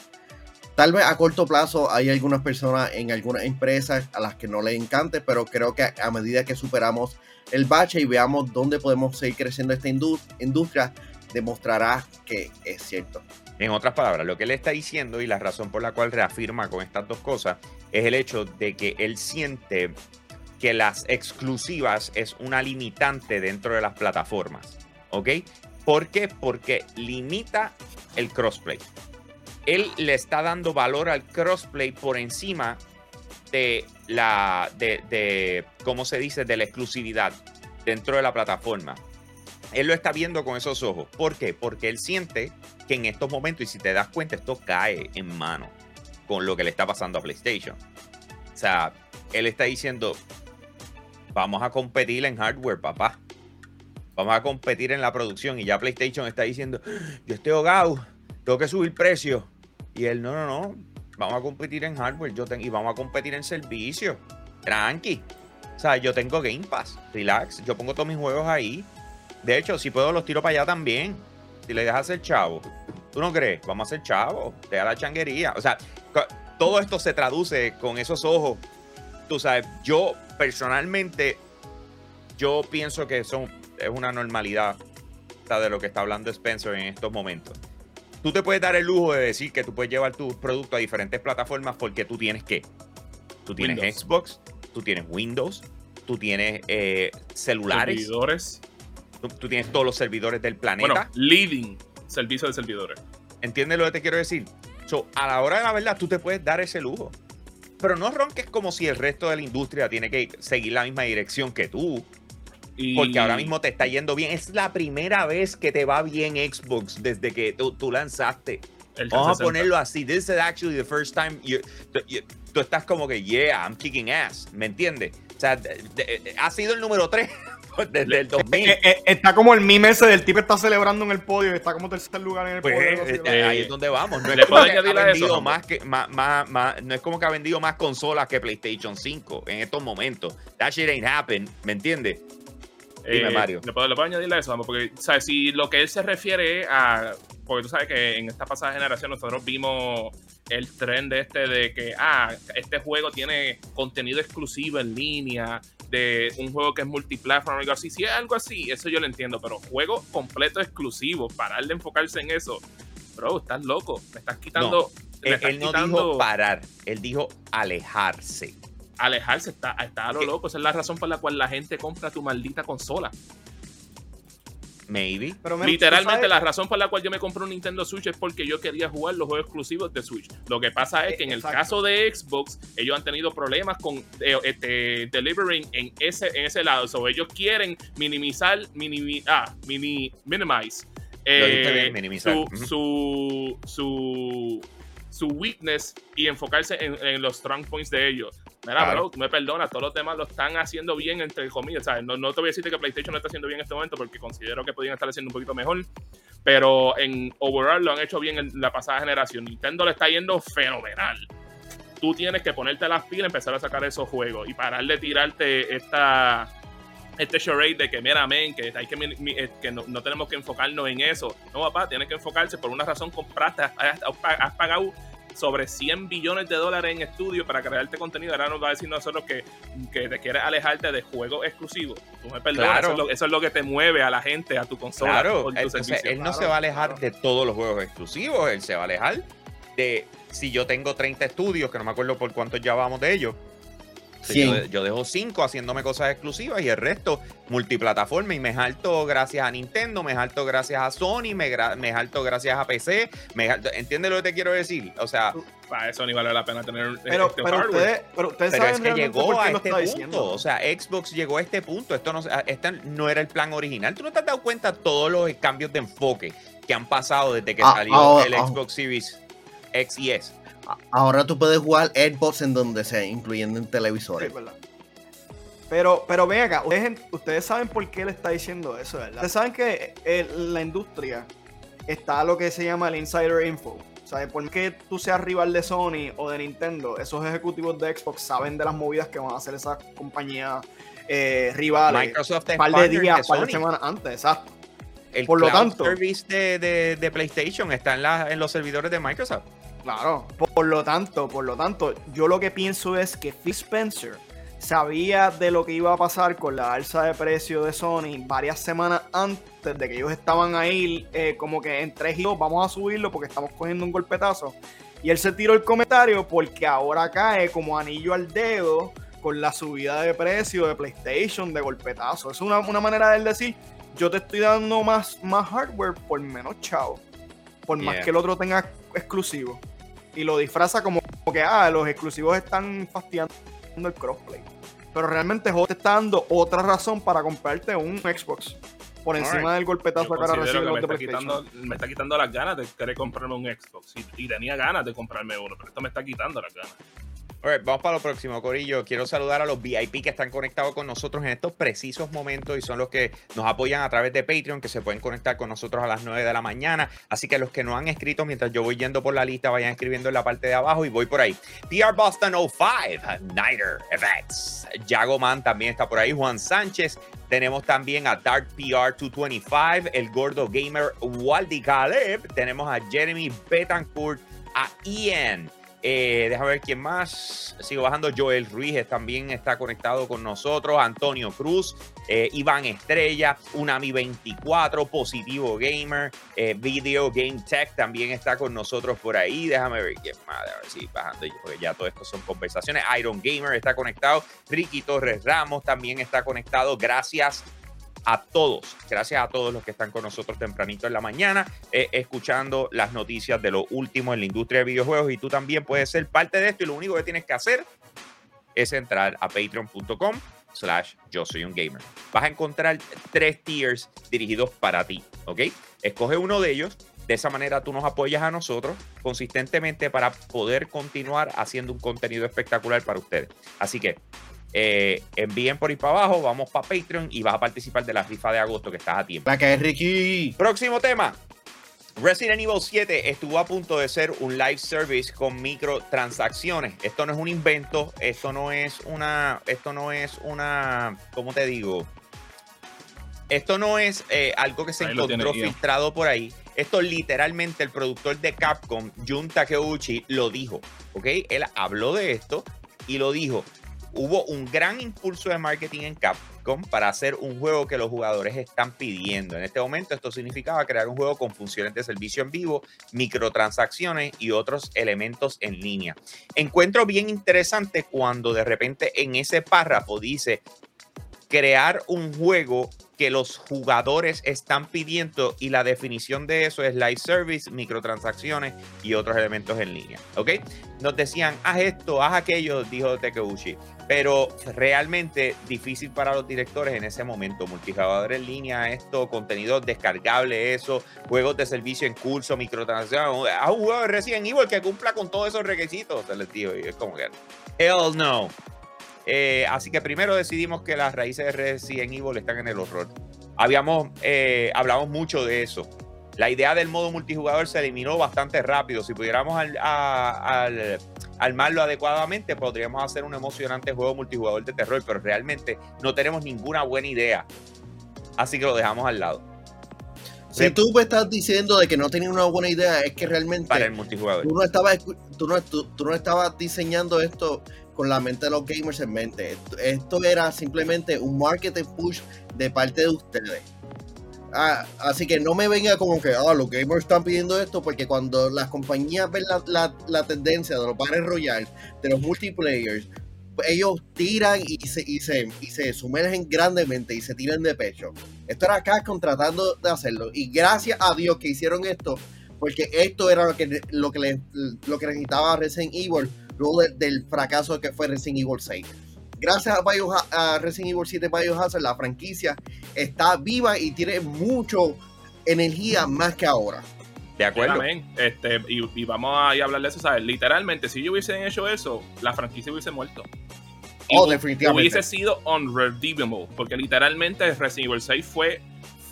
Speaker 3: Tal vez a corto plazo hay algunas personas en algunas empresas a las que no les encante, pero creo que a medida que superamos el bache y veamos dónde podemos seguir creciendo esta indu- industria, demostrará que es cierto.
Speaker 2: En otras palabras, lo que él está diciendo y la razón por la cual reafirma con estas dos cosas es el hecho de que él siente que las exclusivas es una limitante dentro de las plataformas. ¿Ok? ¿Por qué? Porque limita el crossplay. Él le está dando valor al crossplay por encima de la, de, de, ¿cómo se dice? De la exclusividad dentro de la plataforma. Él lo está viendo con esos ojos. ¿Por qué? Porque él siente que en estos momentos, y si te das cuenta, esto cae en mano con lo que le está pasando a PlayStation. O sea, él está diciendo, vamos a competir en hardware, papá. Vamos a competir en la producción. Y ya PlayStation está diciendo, yo estoy ahogado, tengo que subir precio. Y él, no, no, no, vamos a competir en hardware yo y vamos a competir en servicio. Tranqui. O sea, yo tengo Game Pass, relax. Yo pongo todos mis juegos ahí. De hecho, si puedo, los tiro para allá también. Si le dejas ser chavo. ¿Tú no crees? Vamos a ser chavo. Deja la changuería. O sea, todo esto se traduce con esos ojos. Tú sabes, yo personalmente, yo pienso que son, es una normalidad de lo que está hablando Spencer en estos momentos. Tú te puedes dar el lujo de decir que tú puedes llevar tu producto a diferentes plataformas porque tú tienes qué? Tú tienes
Speaker 4: Windows.
Speaker 2: Xbox, tú tienes Windows, tú tienes eh, celulares,
Speaker 4: Servidores.
Speaker 2: tú, tú tienes todos los servidores del planeta.
Speaker 4: Bueno, leading servicio de servidores.
Speaker 2: ¿Entiendes lo que te quiero decir? So, a la hora de la verdad, tú te puedes dar ese lujo. Pero no ronques como si el resto de la industria tiene que seguir la misma dirección que tú.
Speaker 4: Y
Speaker 2: Porque ahora mismo te está yendo bien. Es la primera vez que te va bien Xbox desde que tú, tú lanzaste. Vamos a
Speaker 4: 360.
Speaker 2: ponerlo así. This is actually the first time you- tú, you- tú estás como que, yeah, I'm kicking ass. ¿Me entiendes? O sea, de- de- ha sido el número 3 desde el 2000.
Speaker 6: Eh, eh, está como el meme ese del tipo está celebrando en el podio y está como tercer lugar en el
Speaker 2: Pues
Speaker 6: podio.
Speaker 2: eh, eh, ahí es donde vamos. No es
Speaker 4: ¿Le
Speaker 2: como que ha vendido más que más, más, más- no es como que ha vendido más consolas que PlayStation 5 en estos momentos. That shit ain't happen, ¿me entiendes? Dime, Mario.
Speaker 4: ¿Le puedo, le puedo añadirle a eso? Vamos, Porque, ¿sabes? Si lo que él se refiere a. Porque tú sabes que en esta pasada generación nosotros vimos el trend este de que, ah, este juego tiene contenido exclusivo en línea, de un juego que es multiplatform algo así. Si es algo así, eso yo lo entiendo, pero juego completo exclusivo, parar de enfocarse en eso. Bro, estás loco. Me estás quitando le
Speaker 2: Él,
Speaker 4: están
Speaker 2: él no
Speaker 4: quitando-
Speaker 2: dijo parar, él dijo alejarse.
Speaker 4: Alejarse, está, está a lo loco. Esa es la razón por la cual la gente compra tu maldita consola.
Speaker 2: Maybe.
Speaker 6: Pero,
Speaker 4: Literalmente la razón por la cual yo me compré un Nintendo Switch es porque yo quería jugar los juegos exclusivos de Switch. Lo que pasa es que en el
Speaker 6: Exacto.
Speaker 4: caso de Xbox, ellos han tenido problemas con eh, este, delivering en ese, en ese lado. So, ellos quieren minimizar, minimi- ah, mini, minimize eh,
Speaker 2: bien, minimizar.
Speaker 4: su, su, su, su weakness y enfocarse en, en los strong points de ellos. Mira,
Speaker 2: Claro.
Speaker 4: bro, tú me perdonas, todos los demás lo están haciendo bien, entre comillas. ¿sabes? No, no te voy a decir que PlayStation no está haciendo bien en este momento porque considero que podrían estar haciendo un poquito mejor. Pero en overall lo han hecho bien en la pasada generación. Nintendo le está yendo fenomenal. Tú tienes que ponerte las pilas y empezar a sacar esos juegos y parar de tirarte esta este charade de que mira, men, que, hay que, eh, que no, no tenemos que enfocarnos en eso. No, papá, tienes que enfocarse por una razón compraste, has, has- has pagado sobre 100 billones de dólares en estudio para crearte contenido. Ahora nos va a decir nosotros que, que te quieres alejarte de juegos exclusivos. Tú me perdonas,
Speaker 2: Claro.
Speaker 4: eso, es lo, eso es lo que te mueve a la gente, a tu consola.
Speaker 2: Claro,
Speaker 4: por tu
Speaker 2: entonces
Speaker 4: servicio.
Speaker 2: él no
Speaker 6: Claro,
Speaker 2: se va a alejar
Speaker 6: claro.
Speaker 2: de todos los juegos exclusivos, él se va a alejar de si yo tengo 30 estudios, que no me acuerdo por cuántos ya vamos de ellos. Yo,
Speaker 3: Cien.
Speaker 2: yo dejo 5 haciéndome cosas exclusivas y el resto multiplataforma y me jalto gracias a Nintendo, me jalto gracias a Sony, me, gra- me jalto gracias a PC, me jalto- ¿entiendes lo que te quiero decir? O sea,
Speaker 4: Para eso ni vale la pena tener
Speaker 6: Pero,
Speaker 4: este
Speaker 6: pero,
Speaker 4: hardware.
Speaker 6: pero ustedes
Speaker 2: Pero
Speaker 6: saben
Speaker 2: es que llegó a este punto.
Speaker 6: diciendo.
Speaker 2: O sea, Xbox llegó a este punto. Esto no, este no era el plan original. ¿Tú no te has dado cuenta de todos los cambios de enfoque que han pasado desde que
Speaker 3: Ah,
Speaker 2: salió
Speaker 3: ah,
Speaker 2: el
Speaker 3: ah.
Speaker 2: Xbox Series X y S?
Speaker 3: Ahora tú puedes jugar Xbox en donde sea, incluyendo en
Speaker 6: Sí,
Speaker 3: televisores.
Speaker 6: verdad. Pero, pero ven acá, ustedes, en- ustedes saben por qué él está diciendo eso, ¿verdad? Ustedes saben que eh, la industria está lo que se llama el insider info. O sea, por que tú seas rival de Sony o de Nintendo, esos ejecutivos de Xbox saben de las movidas que van a hacer esas compañías eh, rivales.
Speaker 2: Microsoft
Speaker 6: Un par de días, par de semanas antes, exacto.
Speaker 2: El
Speaker 6: Por lo
Speaker 2: cloud
Speaker 6: tanto-
Speaker 2: service de, de- de PlayStation está en, la- en los servidores de Microsoft.
Speaker 6: Claro. Por, lo tanto, por lo tanto, yo lo que pienso es que Phil Spencer sabía de lo que iba a pasar con la alza de precio de Sony varias semanas antes de que ellos estaban ahí eh, como que en tres y dos, vamos a subirlo porque estamos cogiendo un golpetazo. Y él se tiró el comentario porque ahora cae como anillo al dedo con la subida de precio de PlayStation de golpetazo. Es una, una manera de él decir, yo te estoy dando más, más hardware por menos chavo. Por más
Speaker 2: Yeah.
Speaker 6: que el otro tenga exclusivo. Y lo disfraza como, como que, ah, los exclusivos están fastidiando el crossplay. Pero realmente Joder te está dando otra razón para comprarte un Xbox. Por encima del golpetazo
Speaker 4: Yo
Speaker 6: que ahora
Speaker 4: que
Speaker 6: los
Speaker 4: me, está quitando, me está quitando las ganas de querer comprarme un Xbox. Y, y tenía ganas de comprarme uno, pero esto me está quitando las ganas.
Speaker 2: Alright, vamos para lo próximo, Corillo. Quiero saludar a los VIP que están conectados con nosotros en estos precisos momentos y son los que nos apoyan a través de Patreon, que se pueden conectar con nosotros a las 9 de la mañana. Así que los que no han escrito, mientras yo voy yendo por la lista, vayan escribiendo en la parte de abajo y voy por ahí. PR Boston 05, Nighter FX. Jago Man también está por ahí. Juan Sánchez. Tenemos también a Dark PR 225, el gordo gamer Waldi Caleb. Tenemos a Jeremy Betancourt, a Ian. Eh, déjame ver quién más. Sigo bajando. Joel Ruiz también está conectado con nosotros. Antonio Cruz, eh, Iván Estrella, Unami24, Positivo Gamer, eh, Video Game Tech también está con nosotros por ahí. Déjame ver quién más. A ver si bajando, porque ya todo esto son conversaciones. Iron Gamer está conectado. Ricky Torres Ramos también está conectado. Gracias a todos, gracias a todos los que están con nosotros tempranito en la mañana, eh, escuchando las noticias de lo último en la industria de videojuegos y tú también puedes ser parte de esto y lo único que tienes que hacer es entrar a patreon.com slash yo soy un gamer. Vas a encontrar tres tiers dirigidos para ti, ¿ok? Escoge uno de ellos, de esa manera tú nos apoyas a nosotros consistentemente para poder continuar haciendo un contenido espectacular para ustedes. Así que eh, envíen por ahí para abajo, vamos para Patreon y vas a participar de la rifa de agosto que estás a tiempo.
Speaker 3: La que es Ricky.
Speaker 2: Próximo tema. Resident Evil 7 estuvo a punto de ser un live service con microtransacciones. Esto no es un invento, esto no es una, esto no es una, ¿cómo te digo? Esto no es eh, algo que se
Speaker 4: Ahí
Speaker 2: encontró
Speaker 4: tiene,
Speaker 2: filtrado por ahí. Esto literalmente el productor de Capcom, Jun Takeuchi, lo dijo. ¿Ok? Él habló de esto y lo dijo. Hubo un gran impulso de marketing en Cap- Capcom para hacer un juego que los jugadores están pidiendo. En este momento esto significaba crear un juego con funciones de servicio en vivo, microtransacciones y otros elementos en línea. Encuentro bien interesante cuando de repente en ese párrafo dice crear un juego que los jugadores están pidiendo y la definición de eso es live service, microtransacciones y otros elementos en línea. ¿Ok? Nos decían, haz esto, haz aquello, dijo Tekeuchi. Pero realmente difícil para los directores en ese momento. Multijugador en línea, esto, contenido descargable, eso, juegos de servicio en curso, microtransacciones. Haz un juego de Resident Evil que cumpla con todos esos requisitos. Tío, y es como que, hell no. Eh, así que primero decidimos que las raíces de Resident Evil están en el horror. Habíamos, eh, hablamos mucho de eso. La idea del modo multijugador se eliminó bastante rápido. Si pudiéramos al, al, armarlo adecuadamente, podríamos hacer un emocionante juego multijugador de terror, pero realmente no tenemos ninguna buena idea. Así que lo dejamos al lado.
Speaker 3: Si tú me estás diciendo de que no tenías una buena idea, es que realmente
Speaker 2: para el multijugador.
Speaker 3: Tú no estabas, tú no, tú, tú no estabas diseñando esto con la mente de los gamers en mente. Esto era simplemente un marketing push de parte de ustedes. Ah, así que no me venga como que ah, los gamers están pidiendo esto, porque cuando las compañías ven la, la, tendencia de los Battle Royale, de los multiplayers, ellos tiran y se, y, se, y se sumergen grandemente y se tiran de pecho. Esto era Capcom tratando de hacerlo. Y gracias a Dios que hicieron esto, porque esto era lo que, lo que, le, lo que necesitaba Resident Evil luego del fracaso que fue Resident Evil 6. Gracias a, a Resident Evil 7 Biohazard, la franquicia está viva y tiene mucho energía más que ahora.
Speaker 2: De acuerdo.
Speaker 4: Este, y, vamos a, hablar de eso, ¿sabes? Literalmente, si yo hubiesen hecho eso, la franquicia hubiese muerto.
Speaker 3: oh, definitivamente.
Speaker 4: Hubiese sido unredeemable, porque literalmente Resident Evil 6 fue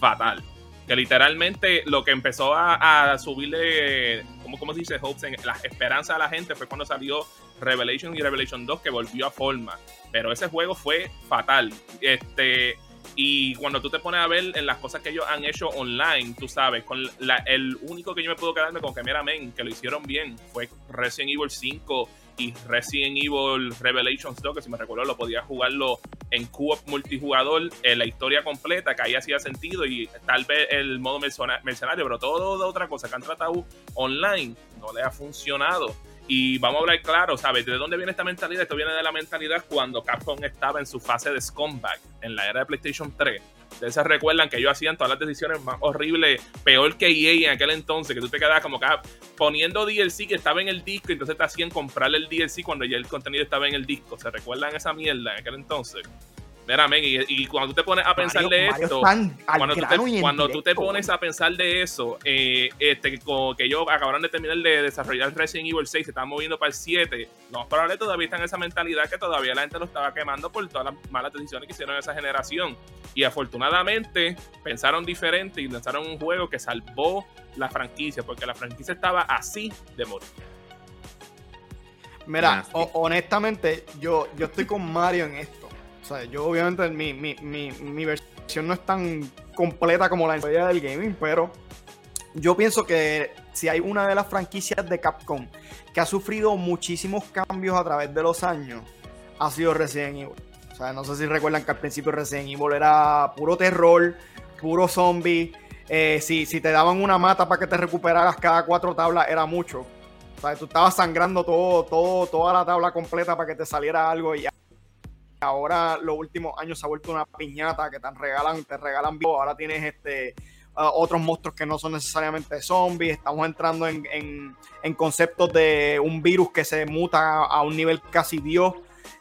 Speaker 4: fatal que literalmente lo que empezó a, subirle, como, como se dice, hopes, en la esperanza a la gente fue cuando salió Revelation y Revelation 2 que volvió a forma. Pero ese juego fue fatal. Este, y cuando tú te pones a ver en las cosas que ellos han hecho online, tú sabes, con el único que yo me puedo quedarme con que mira, men, que lo hicieron bien fue Resident Evil 5 y Resident Evil Revelations 2, que si me recuerdo lo podía jugarlo en co multijugador, en la historia completa, que ahí hacía sentido y tal vez el modo mercenario, pero todo de otra cosa que han tratado online no le ha funcionado. Y vamos a hablar claro, ¿sabes? ¿De dónde viene esta mentalidad? Esto viene de la mentalidad cuando Capcom estaba en su fase de scumbag en la era de PlayStation 3 Ustedes se recuerdan que ellos hacían todas las decisiones más horribles, peor que EA en aquel entonces, que tú te quedabas como que ah, poniendo DLC que estaba en el disco, entonces te hacían comprarle el DLC cuando ya el contenido estaba en el disco. ¿Se recuerdan esa mierda en aquel entonces? Mira, men, y, cuando tú te pones a pensar de esto, cuando, tú te, cuando tú te, pones a pensar de eso, eh, este, como que ellos acabaron de terminar de desarrollar Resident Evil 6, se están moviendo para el 7, no, probablemente todavía están en esa mentalidad que todavía la gente lo estaba quemando por todas las malas decisiones que hicieron en esa generación. Y afortunadamente pensaron diferente y lanzaron un juego que salvó la franquicia, porque la franquicia estaba así de morir.
Speaker 6: Mira, honestamente, yo, yo estoy con Mario en esto. O sea, yo obviamente mi, mi, mi, mi versión no es tan completa como la historia del gaming, pero yo pienso que si hay una de las franquicias de Capcom que ha sufrido muchísimos cambios a través de los años, ha sido Resident Evil. O sea, no sé si recuerdan que al principio Resident Evil era puro terror, puro zombie. Eh, si, si te daban una mata para que te recuperaras cada cuatro tablas, era mucho. O sea, tú estabas sangrando todo, todo, toda la tabla completa para que te saliera algo y ya ahora los últimos años se ha vuelto una piñata que te regalan, te regalan vivo. Ahora tienes este uh, otros monstruos que no son necesariamente zombies. Estamos entrando en, conceptos de un virus que se muta a, un nivel casi Dios.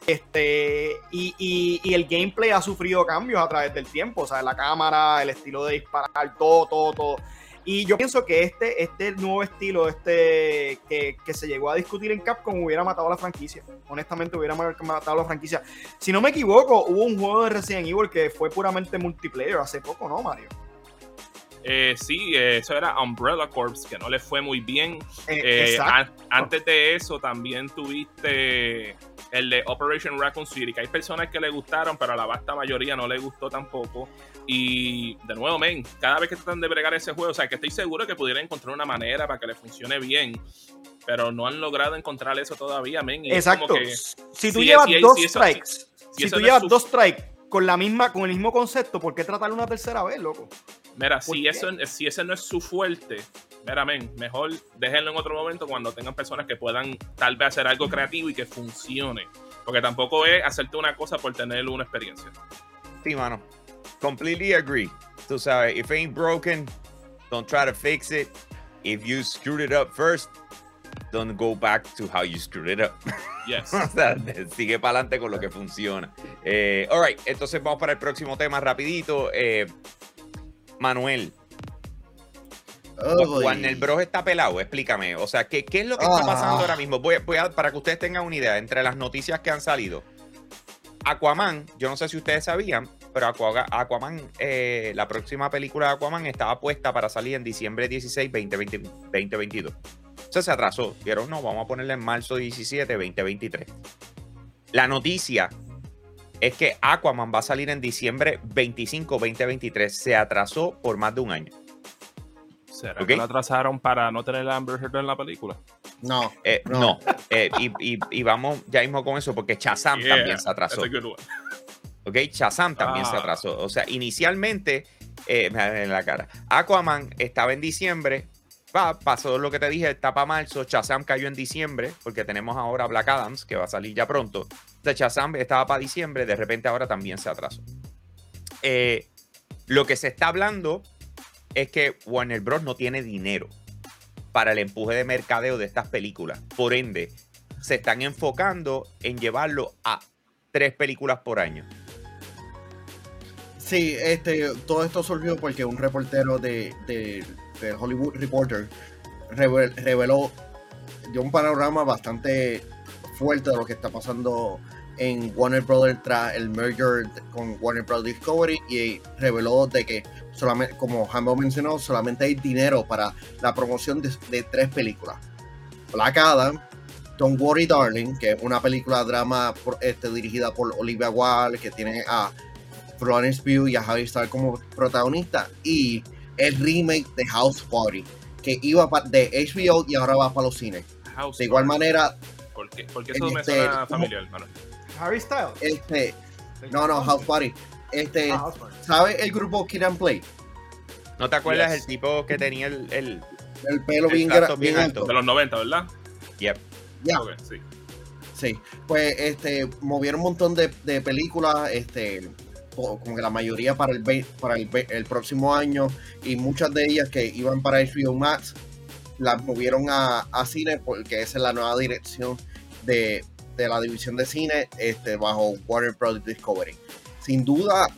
Speaker 6: Este, y, el gameplay ha sufrido cambios a través del tiempo. O sea, la cámara, el estilo de disparar, todo, todo, todo. Y yo pienso que este, este nuevo estilo, este que, se llegó a discutir en Capcom, hubiera matado a la franquicia. Honestamente, hubiera matado a la franquicia. Si no me equivoco, hubo un juego de Resident Evil que fue puramente multiplayer hace poco, ¿no, Mario?
Speaker 4: Eh, sí, eso era Umbrella Corps, que no le fue muy bien. Eh, eh, antes de eso, también tuviste el de Operation Raccoon City, que hay personas que le gustaron, pero a la vasta mayoría no le gustó tampoco. Y de nuevo, men, cada vez que tratan de bregar ese juego, o sea, que estoy seguro que pudieran encontrar una manera para que le funcione bien, pero no han logrado encontrar eso todavía, men.
Speaker 6: Exacto. si tú llevas dos strikes, si, tú llevas dos strikes con la misma, con el mismo concepto, ¿por qué tratarlo una tercera vez, loco?
Speaker 4: Mira,
Speaker 6: ¿Por
Speaker 4: si,
Speaker 6: qué?
Speaker 4: eso, si ese no es su fuerte, mira, men, mejor déjenlo en otro momento cuando tengan personas que puedan tal vez hacer algo creativo y que funcione. Porque tampoco es hacerte una cosa por tener una experiencia.
Speaker 2: Sí, mano. Completely agree. Tú sabes, if ain't broken, don't try to fix it. If you screwed it up first, don't go back to how you screwed it up.
Speaker 4: Yes.
Speaker 2: o sea, sigue para adelante con lo que funciona. Eh, all right, entonces vamos para el próximo tema rapidito. Eh, Manuel,
Speaker 3: Oh,
Speaker 2: Warner Bros. está pelado, explícame. O sea, ¿qué, qué es lo que está
Speaker 3: Ah.
Speaker 2: pasando ahora mismo? Voy, voy a- para que ustedes tengan una idea, entre las noticias que han salido, Aquaman, yo no sé si ustedes sabían, pero Aqua- Aquaman, eh, la próxima película de Aquaman estaba puesta para salir en diciembre 16, 2020 2022. O sea, se atrasó. Vieron, no, vamos a ponerle en marzo 17, 2023. La noticia es que Aquaman va a salir en diciembre 25, 2023. Se atrasó por más de un año.
Speaker 4: ¿Será que lo atrasaron para no tener a Amber Heard en la película?
Speaker 3: No.
Speaker 2: Eh, no,
Speaker 3: No.
Speaker 2: Eh, y, y- y vamos ya mismo con eso, porque Shazam
Speaker 4: Yeah,
Speaker 2: también se atrasó. ¿Ok? Shazam también se
Speaker 4: Ah.
Speaker 2: atrasó. O sea, inicialmente, eh, en la cara. Aquaman estaba en diciembre. Va, pasó lo que te dije, está para marzo. Shazam cayó en diciembre, porque tenemos ahora Black Adams, que va a salir ya pronto. O sea, Shazam estaba para diciembre, de repente ahora también se atrasó. Eh, lo que se está hablando es que Warner Bros. no tiene dinero para el empuje de mercadeo de estas películas. Por ende, se están enfocando en llevarlo a tres películas por año.
Speaker 3: Sí, este, todo esto surgió porque un reportero de, de, Hollywood Reporter revel- reveló dio un panorama bastante fuerte de lo que está pasando en Warner Brothers tras el merger con Warner Brothers Discovery y reveló de que solamente, como Hambo mencionó, solamente hay dinero para la promoción de, de tres películas. Black Adam, Don't Worry Darling, que es una película drama por- este, dirigida por Olivia Wilde, que tiene a Florence Pugh y a Harry Styles como protagonista y el remake de House Party que iba pa- de HBO y ahora va para los cines.
Speaker 4: House
Speaker 3: De igual
Speaker 4: Party.
Speaker 3: manera,
Speaker 4: ¿Por qué? Porque eso me
Speaker 3: este,
Speaker 4: familiar, hermano.
Speaker 6: Harry Styles.
Speaker 3: este, no, no, House Party. Este,
Speaker 6: Ah, House Party.
Speaker 3: ¿sabe el grupo Kid and Play?
Speaker 2: ¿No te acuerdas
Speaker 4: Yes.
Speaker 2: el tipo que tenía el... el
Speaker 3: El pelo
Speaker 2: El
Speaker 3: bien,
Speaker 2: bien
Speaker 3: bien
Speaker 2: alto.
Speaker 3: alto.
Speaker 4: De los 90, ¿verdad?
Speaker 2: yep.
Speaker 3: Ya,
Speaker 4: Ok, sí.
Speaker 3: sí. Pues este, movieron un montón de, de películas, este, como que la mayoría para el, para el, el próximo año y muchas de ellas que iban para HBO Max las movieron a, a cine porque esa es la nueva dirección de, de la división de cine este, bajo Warner Bros. Discovery. Sin duda,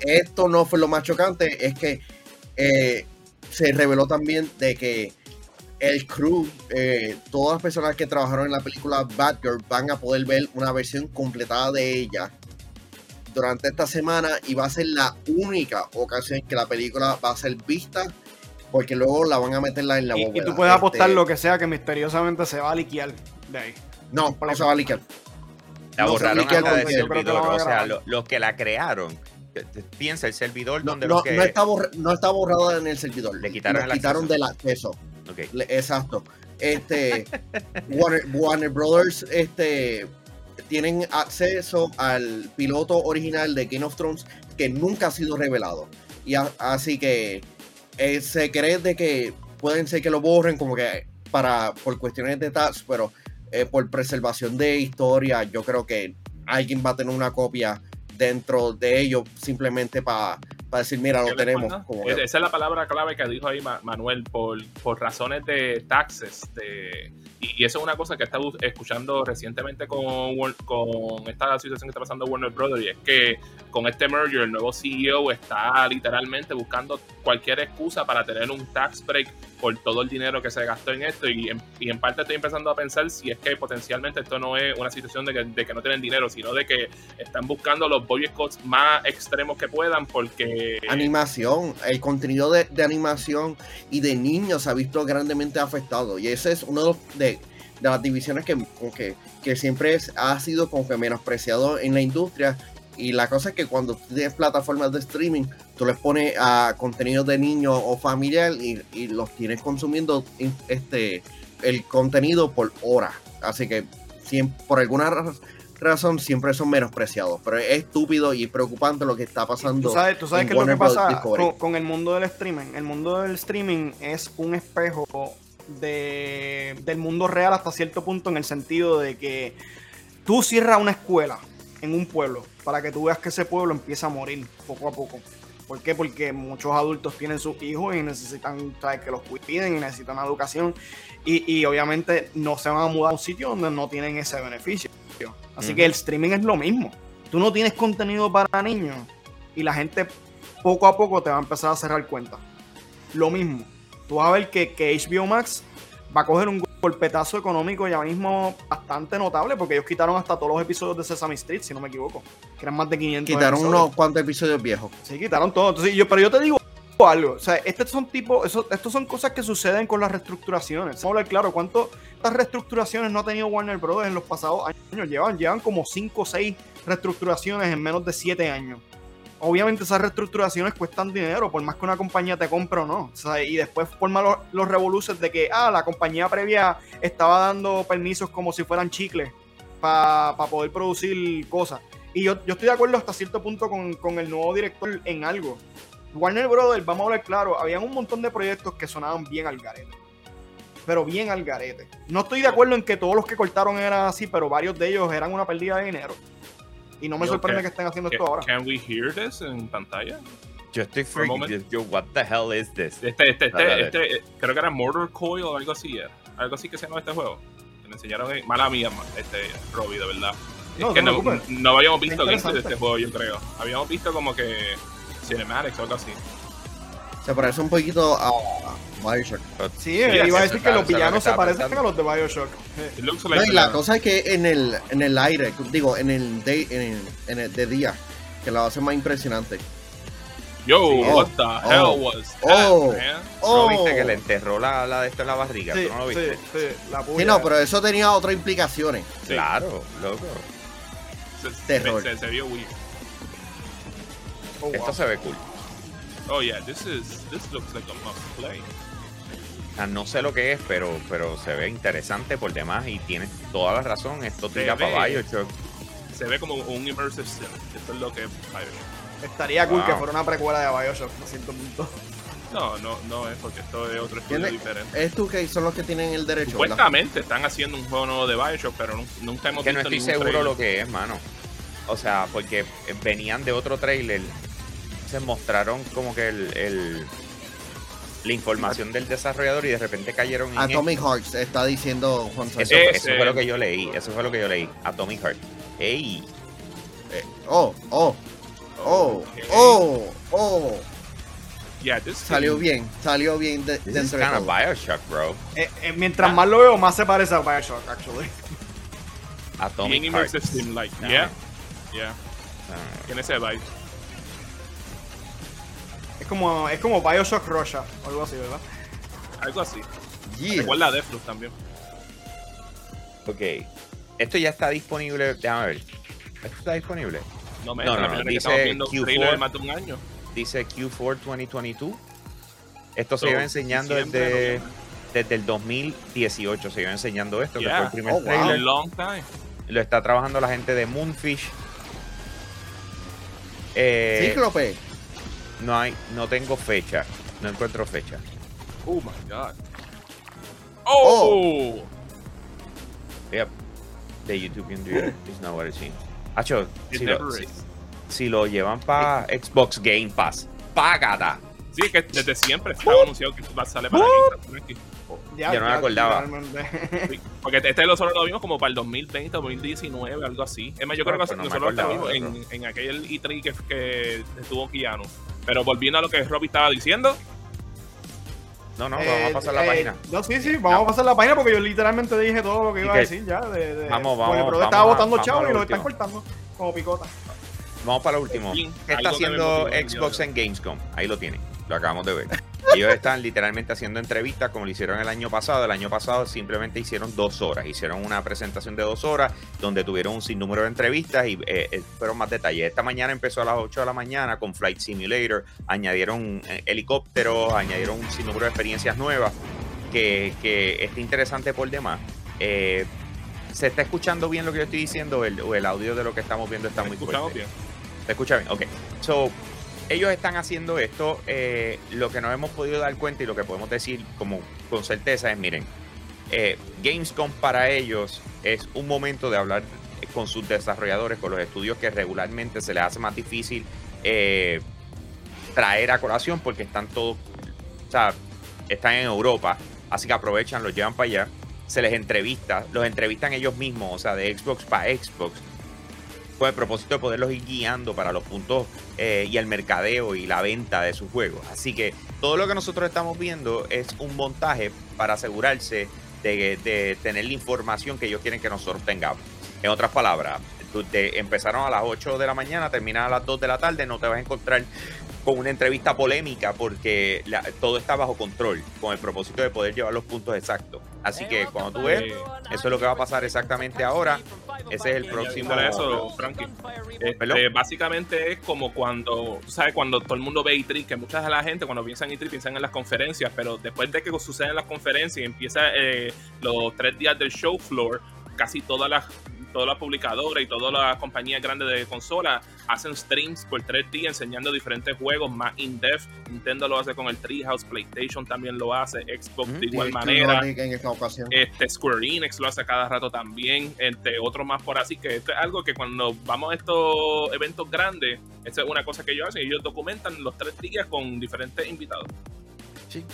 Speaker 3: esto no fue lo más chocante, es que eh, se reveló también de que el crew, eh, todas las personas que trabajaron en la película Batgirl van a poder ver una versión completada de ella durante esta semana y va a ser la única ocasión que la película va a ser vista porque luego la van a meterla en la
Speaker 6: Y, y tú puedes apostar
Speaker 3: Este,
Speaker 6: lo que sea que misteriosamente se va a liquear de ahí.
Speaker 3: No, no se va a liquear.
Speaker 2: La
Speaker 3: No,
Speaker 2: borraron
Speaker 3: Miquel,
Speaker 2: hasta del servidor. O sea, lo- los que la crearon, piensa el servidor
Speaker 3: No,
Speaker 2: donde
Speaker 3: no,
Speaker 2: los que...
Speaker 3: no está borra- no está borrada en el servidor.
Speaker 2: Le quitaron el
Speaker 3: quitaron
Speaker 2: acceso.
Speaker 3: del acceso. Le- Exacto. Este Warner, Warner Brothers este tienen acceso al piloto original de Game of Thrones que nunca ha sido revelado. Y a- así que eh, se cree de que pueden ser que lo borren como que para por cuestiones de tax, pero eh, por preservación de historia, yo creo que alguien va a tener una copia dentro de ellos simplemente para decir, mira,
Speaker 4: ¿Qué
Speaker 3: lo tenemos. como que-
Speaker 4: Esa es la palabra clave que dijo ahí Ma- Manuel por, por razones de taxes. De, y, eso es una cosa que he estado escuchando recientemente con, con esta situación que está pasando Warner Brothers. Y es que con este merger, el nuevo CEO está literalmente buscando cualquier excusa para tener un tax break por todo el dinero que se gastó en esto. Y en, y en parte estoy empezando a pensar si es que potencialmente esto no es una situación de que, no tienen dinero, sino de que están buscando los boycotts más extremos que puedan porque
Speaker 3: animación, el contenido de, animación y de niños se ha visto grandemente afectado. Y ese es uno de, los- de, las divisiones que, que, que siempre es- ha sido como que menospreciado en la industria. Y la cosa es que cuando tienes plataformas de streaming, tú les pones a contenido de niños o familiar y, y los tienes consumiendo este, el contenido por hora. Así que siem- por alguna ra- razón siempre son menospreciados. Pero es estúpido y preocupante lo que está pasando.
Speaker 6: Tú sabes, tú sabes qué es lo que
Speaker 3: Warner
Speaker 6: pasa con, con el mundo del streaming. El mundo del streaming es un espejo de, del mundo real hasta cierto punto en el sentido de que tú cierras una escuela en un pueblo para que tú veas que ese pueblo empieza a morir poco a poco. ¿Por qué? Porque muchos adultos tienen sus hijos y necesitan ¿sabes? que los cuiden y necesitan una educación. Y, y obviamente no se van a mudar a un sitio donde no tienen ese beneficio. Así que el streaming es lo mismo. Tú no tienes contenido para niños y la gente poco a poco te va a empezar a cerrar cuentas. Lo mismo. Tú vas a ver que, que HBO Max va a coger un golpetazo económico ya mismo bastante notable porque ellos quitaron hasta todos los episodios de Sesame Street, si no me equivoco. Que eran más de 500
Speaker 3: Quitaron
Speaker 6: episodios.
Speaker 3: unos cuantos episodios viejos.
Speaker 6: Sí, quitaron todo. Entonces, yo, pero yo te digo algo. O sea, estos son tipo, eso, estos son cosas que suceden con las reestructuraciones. Vamos a hablar claro, ¿cuántas reestructuraciones no ha tenido Warner Bros. en los pasados años? Llevan, llevan como 5 o 6 reestructuraciones en menos de 7 años. Obviamente esas reestructuraciones cuestan dinero, por más que una compañía te compre o no. Y después forma los, los revoluces de que, ah, la compañía previa estaba dando permisos como si fueran chicles para poder producir cosas. Y yo, yo estoy de acuerdo hasta cierto punto con, con el nuevo director en algo. Warner Brothers, vamos a hablar claro, habían un montón de proyectos que sonaban bien al garete. Pero bien al garete. No estoy de acuerdo en que todos los que cortaron eran así, pero varios de ellos eran una pérdida de dinero. Y no me
Speaker 4: Yo,
Speaker 6: sorprende
Speaker 4: ¿qué-
Speaker 6: que estén haciendo
Speaker 4: Can,
Speaker 6: esto ahora.
Speaker 4: can we hear this en pantalla?
Speaker 2: Yo estoy freaking. Yo, what the hell is this?
Speaker 4: Este, este, este, este, creo que era Murder Coil o algo así era. Algo así que se llama este juego. Que me enseñaron, en- mala mía, este, Robbie, de verdad.
Speaker 6: No,
Speaker 4: es que
Speaker 6: no
Speaker 4: no, habíamos visto gameplay de este juego, yo creo. Habíamos visto como que cinematics o algo así.
Speaker 3: Se parece un poquito a Bioshock.
Speaker 6: Sí,
Speaker 4: Sí,
Speaker 6: iba a decir que los villanos se parecen a los de Bioshock.
Speaker 3: No, y la cosa es que en el, en el aire, digo, en el, day, en el, en el de día, que lo hace más impresionante.
Speaker 4: Yo,
Speaker 3: Sí.
Speaker 4: what the
Speaker 3: Oh,
Speaker 4: hell
Speaker 3: oh,
Speaker 4: was that,
Speaker 3: oh.
Speaker 4: man?
Speaker 2: ¿No
Speaker 3: Oh,
Speaker 2: viste que le enterró la, la de esto en la barriga?
Speaker 6: Sí,
Speaker 2: ¿Tú no lo viste?
Speaker 6: sí, la
Speaker 3: Sí,
Speaker 6: puya.
Speaker 3: no, pero eso tenía otras implicaciones.
Speaker 4: Sí.
Speaker 2: Claro, loco.
Speaker 4: Se,
Speaker 3: Terror.
Speaker 4: se, se vio weird.
Speaker 6: Oh, wow.
Speaker 2: Esto se ve cool.
Speaker 4: Oh yeah, this is this looks like a must play.
Speaker 2: No sé lo que es, pero, pero se ve interesante por demás y tienes toda la razón. Esto
Speaker 4: Se
Speaker 2: tira para. Bioshock.
Speaker 4: Se ve como un immersive sim. Esto es lo que
Speaker 6: Estaría cool
Speaker 2: Wow.
Speaker 6: que fuera una precuela de Bioshock, a cierto punto.
Speaker 4: No, no, no es porque esto es otro estudio
Speaker 3: ¿Tiene-
Speaker 4: diferente.
Speaker 3: Es tú que son los que tienen el derecho, ¿verdad?
Speaker 4: Supuestamente están haciendo un juego nuevo de Bioshock, pero nu- nunca hemos
Speaker 2: Que no
Speaker 4: visto
Speaker 2: estoy
Speaker 4: ningún
Speaker 2: seguro
Speaker 4: trailer.
Speaker 2: lo que es, mano. O sea, porque venían de otro trailer. Se mostraron como que el, el- la información del desarrollador y de repente cayeron en
Speaker 3: Atomic Hearts está diciendo Juan
Speaker 2: Eso,
Speaker 3: Sánchez.
Speaker 2: eso fue lo que yo leí. Eso fue lo que yo leí. Atomic Heart. Ey,
Speaker 3: Oh, oh, oh,
Speaker 4: Ok.
Speaker 3: oh, oh.
Speaker 4: Yeah, this
Speaker 3: Salió bien, salió bien de,
Speaker 2: this is
Speaker 3: de todo.
Speaker 2: Bioshock, bro.
Speaker 6: Eh, eh, mientras más lo veo, más se parece a Bioshock, actually.
Speaker 2: Atomic
Speaker 4: Bien
Speaker 2: Heart.
Speaker 4: immersive sim, like,
Speaker 2: Ah.
Speaker 4: yeah, yeah.
Speaker 2: Ah,
Speaker 4: Tiene ese vibe.
Speaker 6: Es como, es como Bioshock Russia, o algo así, ¿verdad?
Speaker 4: Algo así.
Speaker 3: Yeah.
Speaker 4: Recuerda a Deathloop también.
Speaker 2: ok. Esto ya está disponible. Déjame ver. ¿Esto está disponible?
Speaker 4: No me
Speaker 2: No,
Speaker 4: la
Speaker 2: no,
Speaker 4: primera
Speaker 2: no,
Speaker 4: que
Speaker 2: dice
Speaker 4: estamos viendo
Speaker 2: Q4.
Speaker 4: trailer de más de un año.
Speaker 2: Dice Q4 2022. Esto se lleva enseñando desde, desde el 2018. Se lleva enseñando esto, que
Speaker 4: Yeah.
Speaker 2: fue el primer
Speaker 3: Oh, wow.
Speaker 2: trailer.
Speaker 4: Long time.
Speaker 2: Lo está trabajando la gente de Moonfish. Eh,
Speaker 3: Cíclope.
Speaker 2: No hay, no tengo fecha. No encuentro fecha.
Speaker 4: Oh my god. Oh!
Speaker 2: Yep. The YouTube Computer is not what it seems. Hacho,
Speaker 4: It
Speaker 2: si, lo, si, lo llevan para Xbox Game Pass, págata.
Speaker 4: Sí, es que desde siempre estaba anunciado que va a salir para Game Pass, aquí.
Speaker 2: Yo no me acordaba.
Speaker 4: Sí, Porque este nosotros lo vimos como para el 2020, 2019, algo así. Es más, yo creo que
Speaker 2: no
Speaker 4: nosotros lo vimos en, en aquel E3 que, que estuvo Keanu. Pero volviendo a lo que Robbie estaba diciendo,
Speaker 2: No, no,
Speaker 6: Eh,
Speaker 2: vamos a pasar la
Speaker 6: eh,
Speaker 2: página.
Speaker 6: No, sí, sí, vamos a pasar la página porque yo literalmente dije todo lo que iba a decir ya. De, de,
Speaker 2: Vamos, vamos,
Speaker 6: Warner Bros.
Speaker 2: vamos
Speaker 6: estaba botando
Speaker 2: vamos
Speaker 6: y lo están cortando como picota.
Speaker 2: Vamos para lo último. ¿Qué está haciendo
Speaker 4: el
Speaker 2: Xbox en Gamescom? Ahí lo tienen. Lo acabamos de ver. Ellos están literalmente haciendo entrevistas como lo hicieron el año pasado. El año pasado simplemente hicieron dos horas. Hicieron una presentación de dos horas donde tuvieron un sinnúmero de entrevistas y eh, eh, fueron más detalles. Esta mañana empezó a las 8 de la mañana con Flight Simulator. Añadieron eh, helicópteros, añadieron un sinnúmero de experiencias nuevas que, que está interesante por demás. Eh, ¿Se está escuchando bien lo que yo estoy diciendo? El, o el audio de lo que estamos viendo está muy fuerte.
Speaker 4: bien.
Speaker 2: ¿Se escucha bien? Ok. So, ellos están haciendo esto. eh, lo que nos hemos podido dar cuenta y lo que podemos decir como con certeza es, miren, eh, Gamescom para ellos es un momento de hablar con sus desarrolladores, con los estudios que regularmente se les hace más difícil eh, traer a colación porque están todos, o sea, están en Europa, así que aprovechan, los llevan para allá, se les entrevista, los entrevistan ellos mismos, o sea, de Xbox para Xbox, con el propósito de poderlos ir guiando para los puntos eh, y el mercadeo y la venta de sus juegos. Así que todo lo que nosotros estamos viendo es un montaje para asegurarse de, de tener la información que ellos quieren que nosotros tengamos. En otras palabras, empezaron a las 8 de la mañana, terminan a las 2 de la tarde, no te vas a encontrar con una entrevista polémica porque la- todo está bajo control, con el propósito de poder llevar los puntos exactos. Así que cuando tú ves, eso es lo que va a pasar exactamente ahora. Ese es el próximo.
Speaker 4: Eso, Frankie. Este, básicamente es como cuando, tú sabes, cuando todo el mundo ve E3, que mucha de la gente cuando piensa en E3 piensan en las conferencias, pero después de que suceden las conferencias y empieza eh, los tres días del show floor, casi todas las todas las publicadoras y todas las compañías grandes de consolas hacen streams por tres días enseñando diferentes juegos más in-depth. Nintendo lo hace con el Treehouse, PlayStation también lo hace, Xbox de igual manera.
Speaker 3: En esta ocasión.
Speaker 4: Este Square Enix lo hace cada rato también, entre otros más por así que esto es algo que cuando vamos a estos eventos grandes, esa es una cosa que ellos hacen, ellos documentan los tres días con diferentes invitados.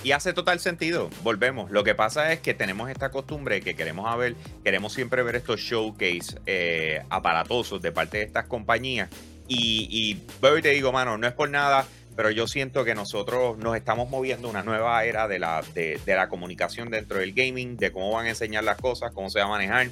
Speaker 2: Y hace total sentido. Volvemos. Lo que pasa es que tenemos esta costumbre que queremos a ver, queremos siempre ver estos showcase eh, aparatosos de parte de estas compañías. Y, y veo y te digo, mano, no es por nada, pero yo siento que nosotros nos estamos moviendo una nueva era de la, de, la comunicación dentro del gaming, de cómo van a enseñar las cosas, cómo se va a manejar.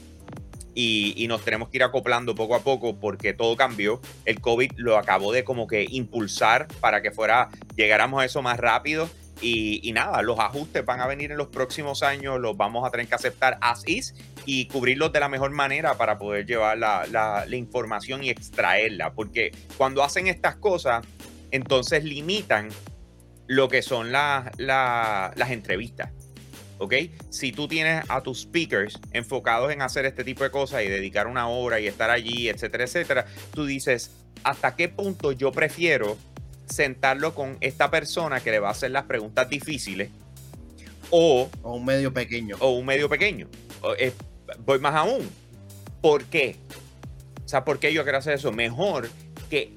Speaker 2: Y, y nos tenemos que ir acoplando poco a poco porque todo cambió. El COVID lo acabó de como que impulsar para que fuera, llegáramos a eso más rápido. Y, nada, los ajustes van a venir en los próximos años, los vamos a tener que aceptar as is y cubrirlos de la mejor manera para poder llevar la, la- información y extraerla. Porque cuando hacen estas cosas, entonces limitan lo que son la- las entrevistas. ¿Ok? Si tú tienes a tus speakers enfocados en hacer este tipo de cosas y dedicar una hora y estar allí, etcétera, etcétera, tú dices, ¿hasta qué punto yo prefiero sentarlo con esta persona que le va a hacer las preguntas difíciles o,
Speaker 3: O un medio pequeño.
Speaker 2: o un medio pequeño? O, eh, voy más aún. ¿Por qué? O sea, ¿por qué yo quiero hacer eso? Mejor que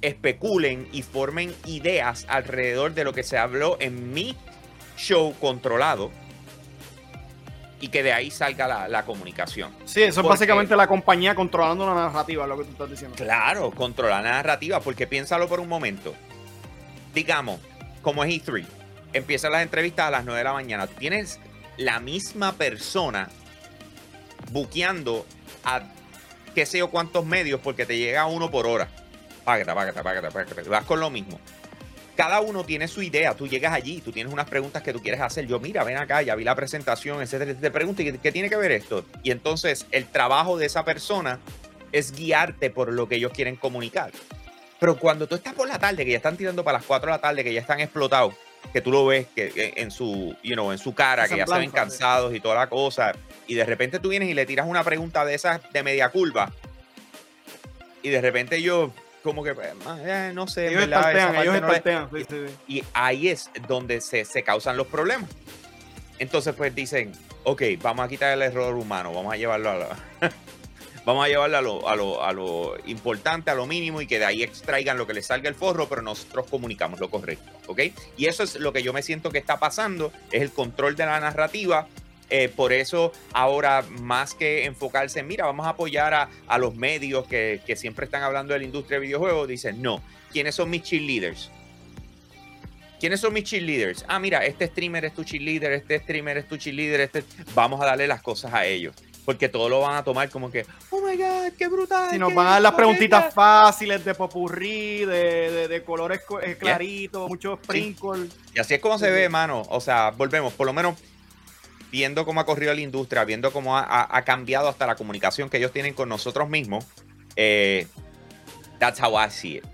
Speaker 2: especulen y formen ideas alrededor de lo que se habló en mi show controlado y que de ahí salga la, la comunicación.
Speaker 6: Sí, eso es básicamente la compañía controlando la narrativa, lo que tú estás diciendo.
Speaker 2: Claro, controlar la narrativa, porque piénsalo por un momento. Digamos, como es E3, empiezan las entrevistas a las 9 de la mañana. Tienes la misma persona buqueando a qué sé yo cuántos medios porque te llega uno por hora. Págata, págata, págata, págata. Vas con lo mismo. Cada uno tiene su idea. Tú llegas allí, tú tienes unas preguntas que tú quieres hacer. Yo, mira, ven acá, ya vi la presentación, etcétera. Te pregunto, ¿y ¿qué, tiene que ver esto? Y entonces el trabajo de esa persona es guiarte por lo que ellos quieren comunicar. Pero cuando tú estás por la tarde, que ya están tirando para las 4 de la tarde, que ya están explotados, que tú lo ves que, en, su, you know, en su cara, que ya se ven
Speaker 6: Semblanza, sí.
Speaker 2: cansados y toda la cosa, y de repente tú vienes y le tiras una pregunta de esas de media curva, y de repente yo, como que, pues, eh, no sé,
Speaker 6: Ellos
Speaker 2: verdad,
Speaker 6: estartean, ellos
Speaker 2: no le-
Speaker 6: estartean. sí, sí, sí.
Speaker 2: y ahí es donde se, se causan los problemas. Entonces, pues dicen, ok, vamos a quitar el error humano, vamos a llevarlo a la- vamos a llevarlo a lo, a, lo, a lo importante, a lo mínimo, y que de ahí extraigan lo que les salga el forro, pero nosotros comunicamos lo correcto, ¿ok? Y eso es lo que yo me siento que está pasando, es el control de la narrativa. Eh, por eso ahora más que enfocarse en, mira, vamos a apoyar a, a los medios que, que siempre están hablando de la industria de videojuegos, dicen, no, ¿quiénes son mis cheerleaders? ¿Quiénes son mis cheerleaders? Ah, mira, este streamer es tu cheerleader, este streamer es tu cheerleader, este... Vamos a darle las cosas a ellos. Porque todos lo van a tomar como que, oh my God, qué brutal.
Speaker 6: Si nos van a dar las
Speaker 2: bonita".
Speaker 6: preguntitas fáciles de popurrí, de, de, de colores co- eh, claritos, muchos sprinkles.
Speaker 2: Y así es como se ve, mano. O sea, volvemos, por lo menos viendo cómo ha corrido la industria, viendo cómo ha, ha- ha cambiado hasta la comunicación que ellos tienen con nosotros mismos. eh, that's how I see it.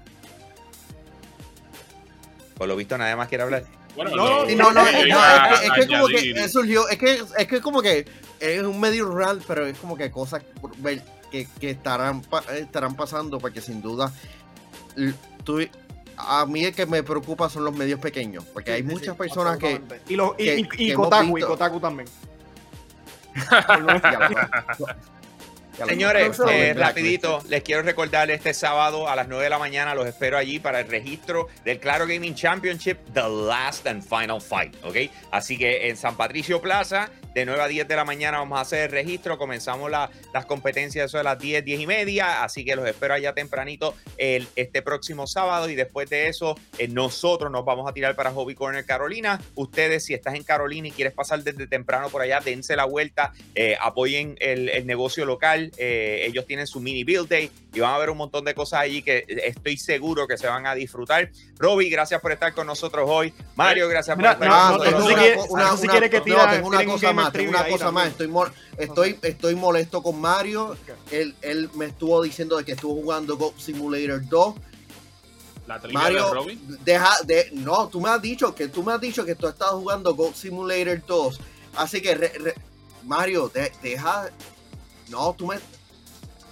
Speaker 2: Por lo visto, nadie más quiere hablar.
Speaker 4: Bueno,
Speaker 6: No,
Speaker 3: no, no, es que, es que como que surgió, es que, es que como que es un medio rant, pero es como que cosas que, que estarán, pa- estarán pasando, porque sin duda, tú- a mí el que me preocupa son los medios pequeños, porque hay
Speaker 6: Sí,
Speaker 3: muchas
Speaker 6: sí,
Speaker 3: personas que...
Speaker 6: Y, los, y,
Speaker 3: que-
Speaker 6: y-
Speaker 3: que
Speaker 6: y
Speaker 3: hemos
Speaker 6: Kotaku, y Kotaku también.
Speaker 2: Señores, eh, rapidito, les quiero recordar este sábado a las 9 de la mañana los espero allí para el registro del Claro Gaming Championship, The Last and Final Fight, ¿ok? Así que en San Patricio Plaza, de 9 a 10 de la mañana vamos a hacer el registro, comenzamos la- las competencias eso de las 10, 10 y media, así que los espero allá tempranito el, este próximo sábado y después de eso eh, nosotros nos vamos a tirar para Hobby Corner Carolina. Ustedes, si estás en Carolina y quieres pasar desde temprano por allá, dense la vuelta, eh, apoyen el, el negocio local. Eh, ellos tienen su mini build day y van a ver un montón de cosas allí que estoy seguro que se van a disfrutar. Robbie, gracias por estar con nosotros hoy. Mario, gracias
Speaker 6: Mira,
Speaker 2: por estar
Speaker 6: no,
Speaker 2: con
Speaker 3: tengo
Speaker 2: nosotros.
Speaker 3: una, tengo cosa más, tengo una cosa más. Estoy, mol- estoy, estoy molesto con Mario. Él, él me estuvo diciendo de que estuvo jugando Goat Simulator 2.
Speaker 4: La
Speaker 3: Mario,
Speaker 4: de Robin.
Speaker 3: deja de. No, tú me has dicho que tú me has dicho que tú estás jugando Goat Simulator 2. Así que, re- re- Mario, de- deja. No, tú me.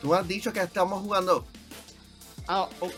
Speaker 3: Tú me has dicho que estamos jugando.
Speaker 6: Ah, oh,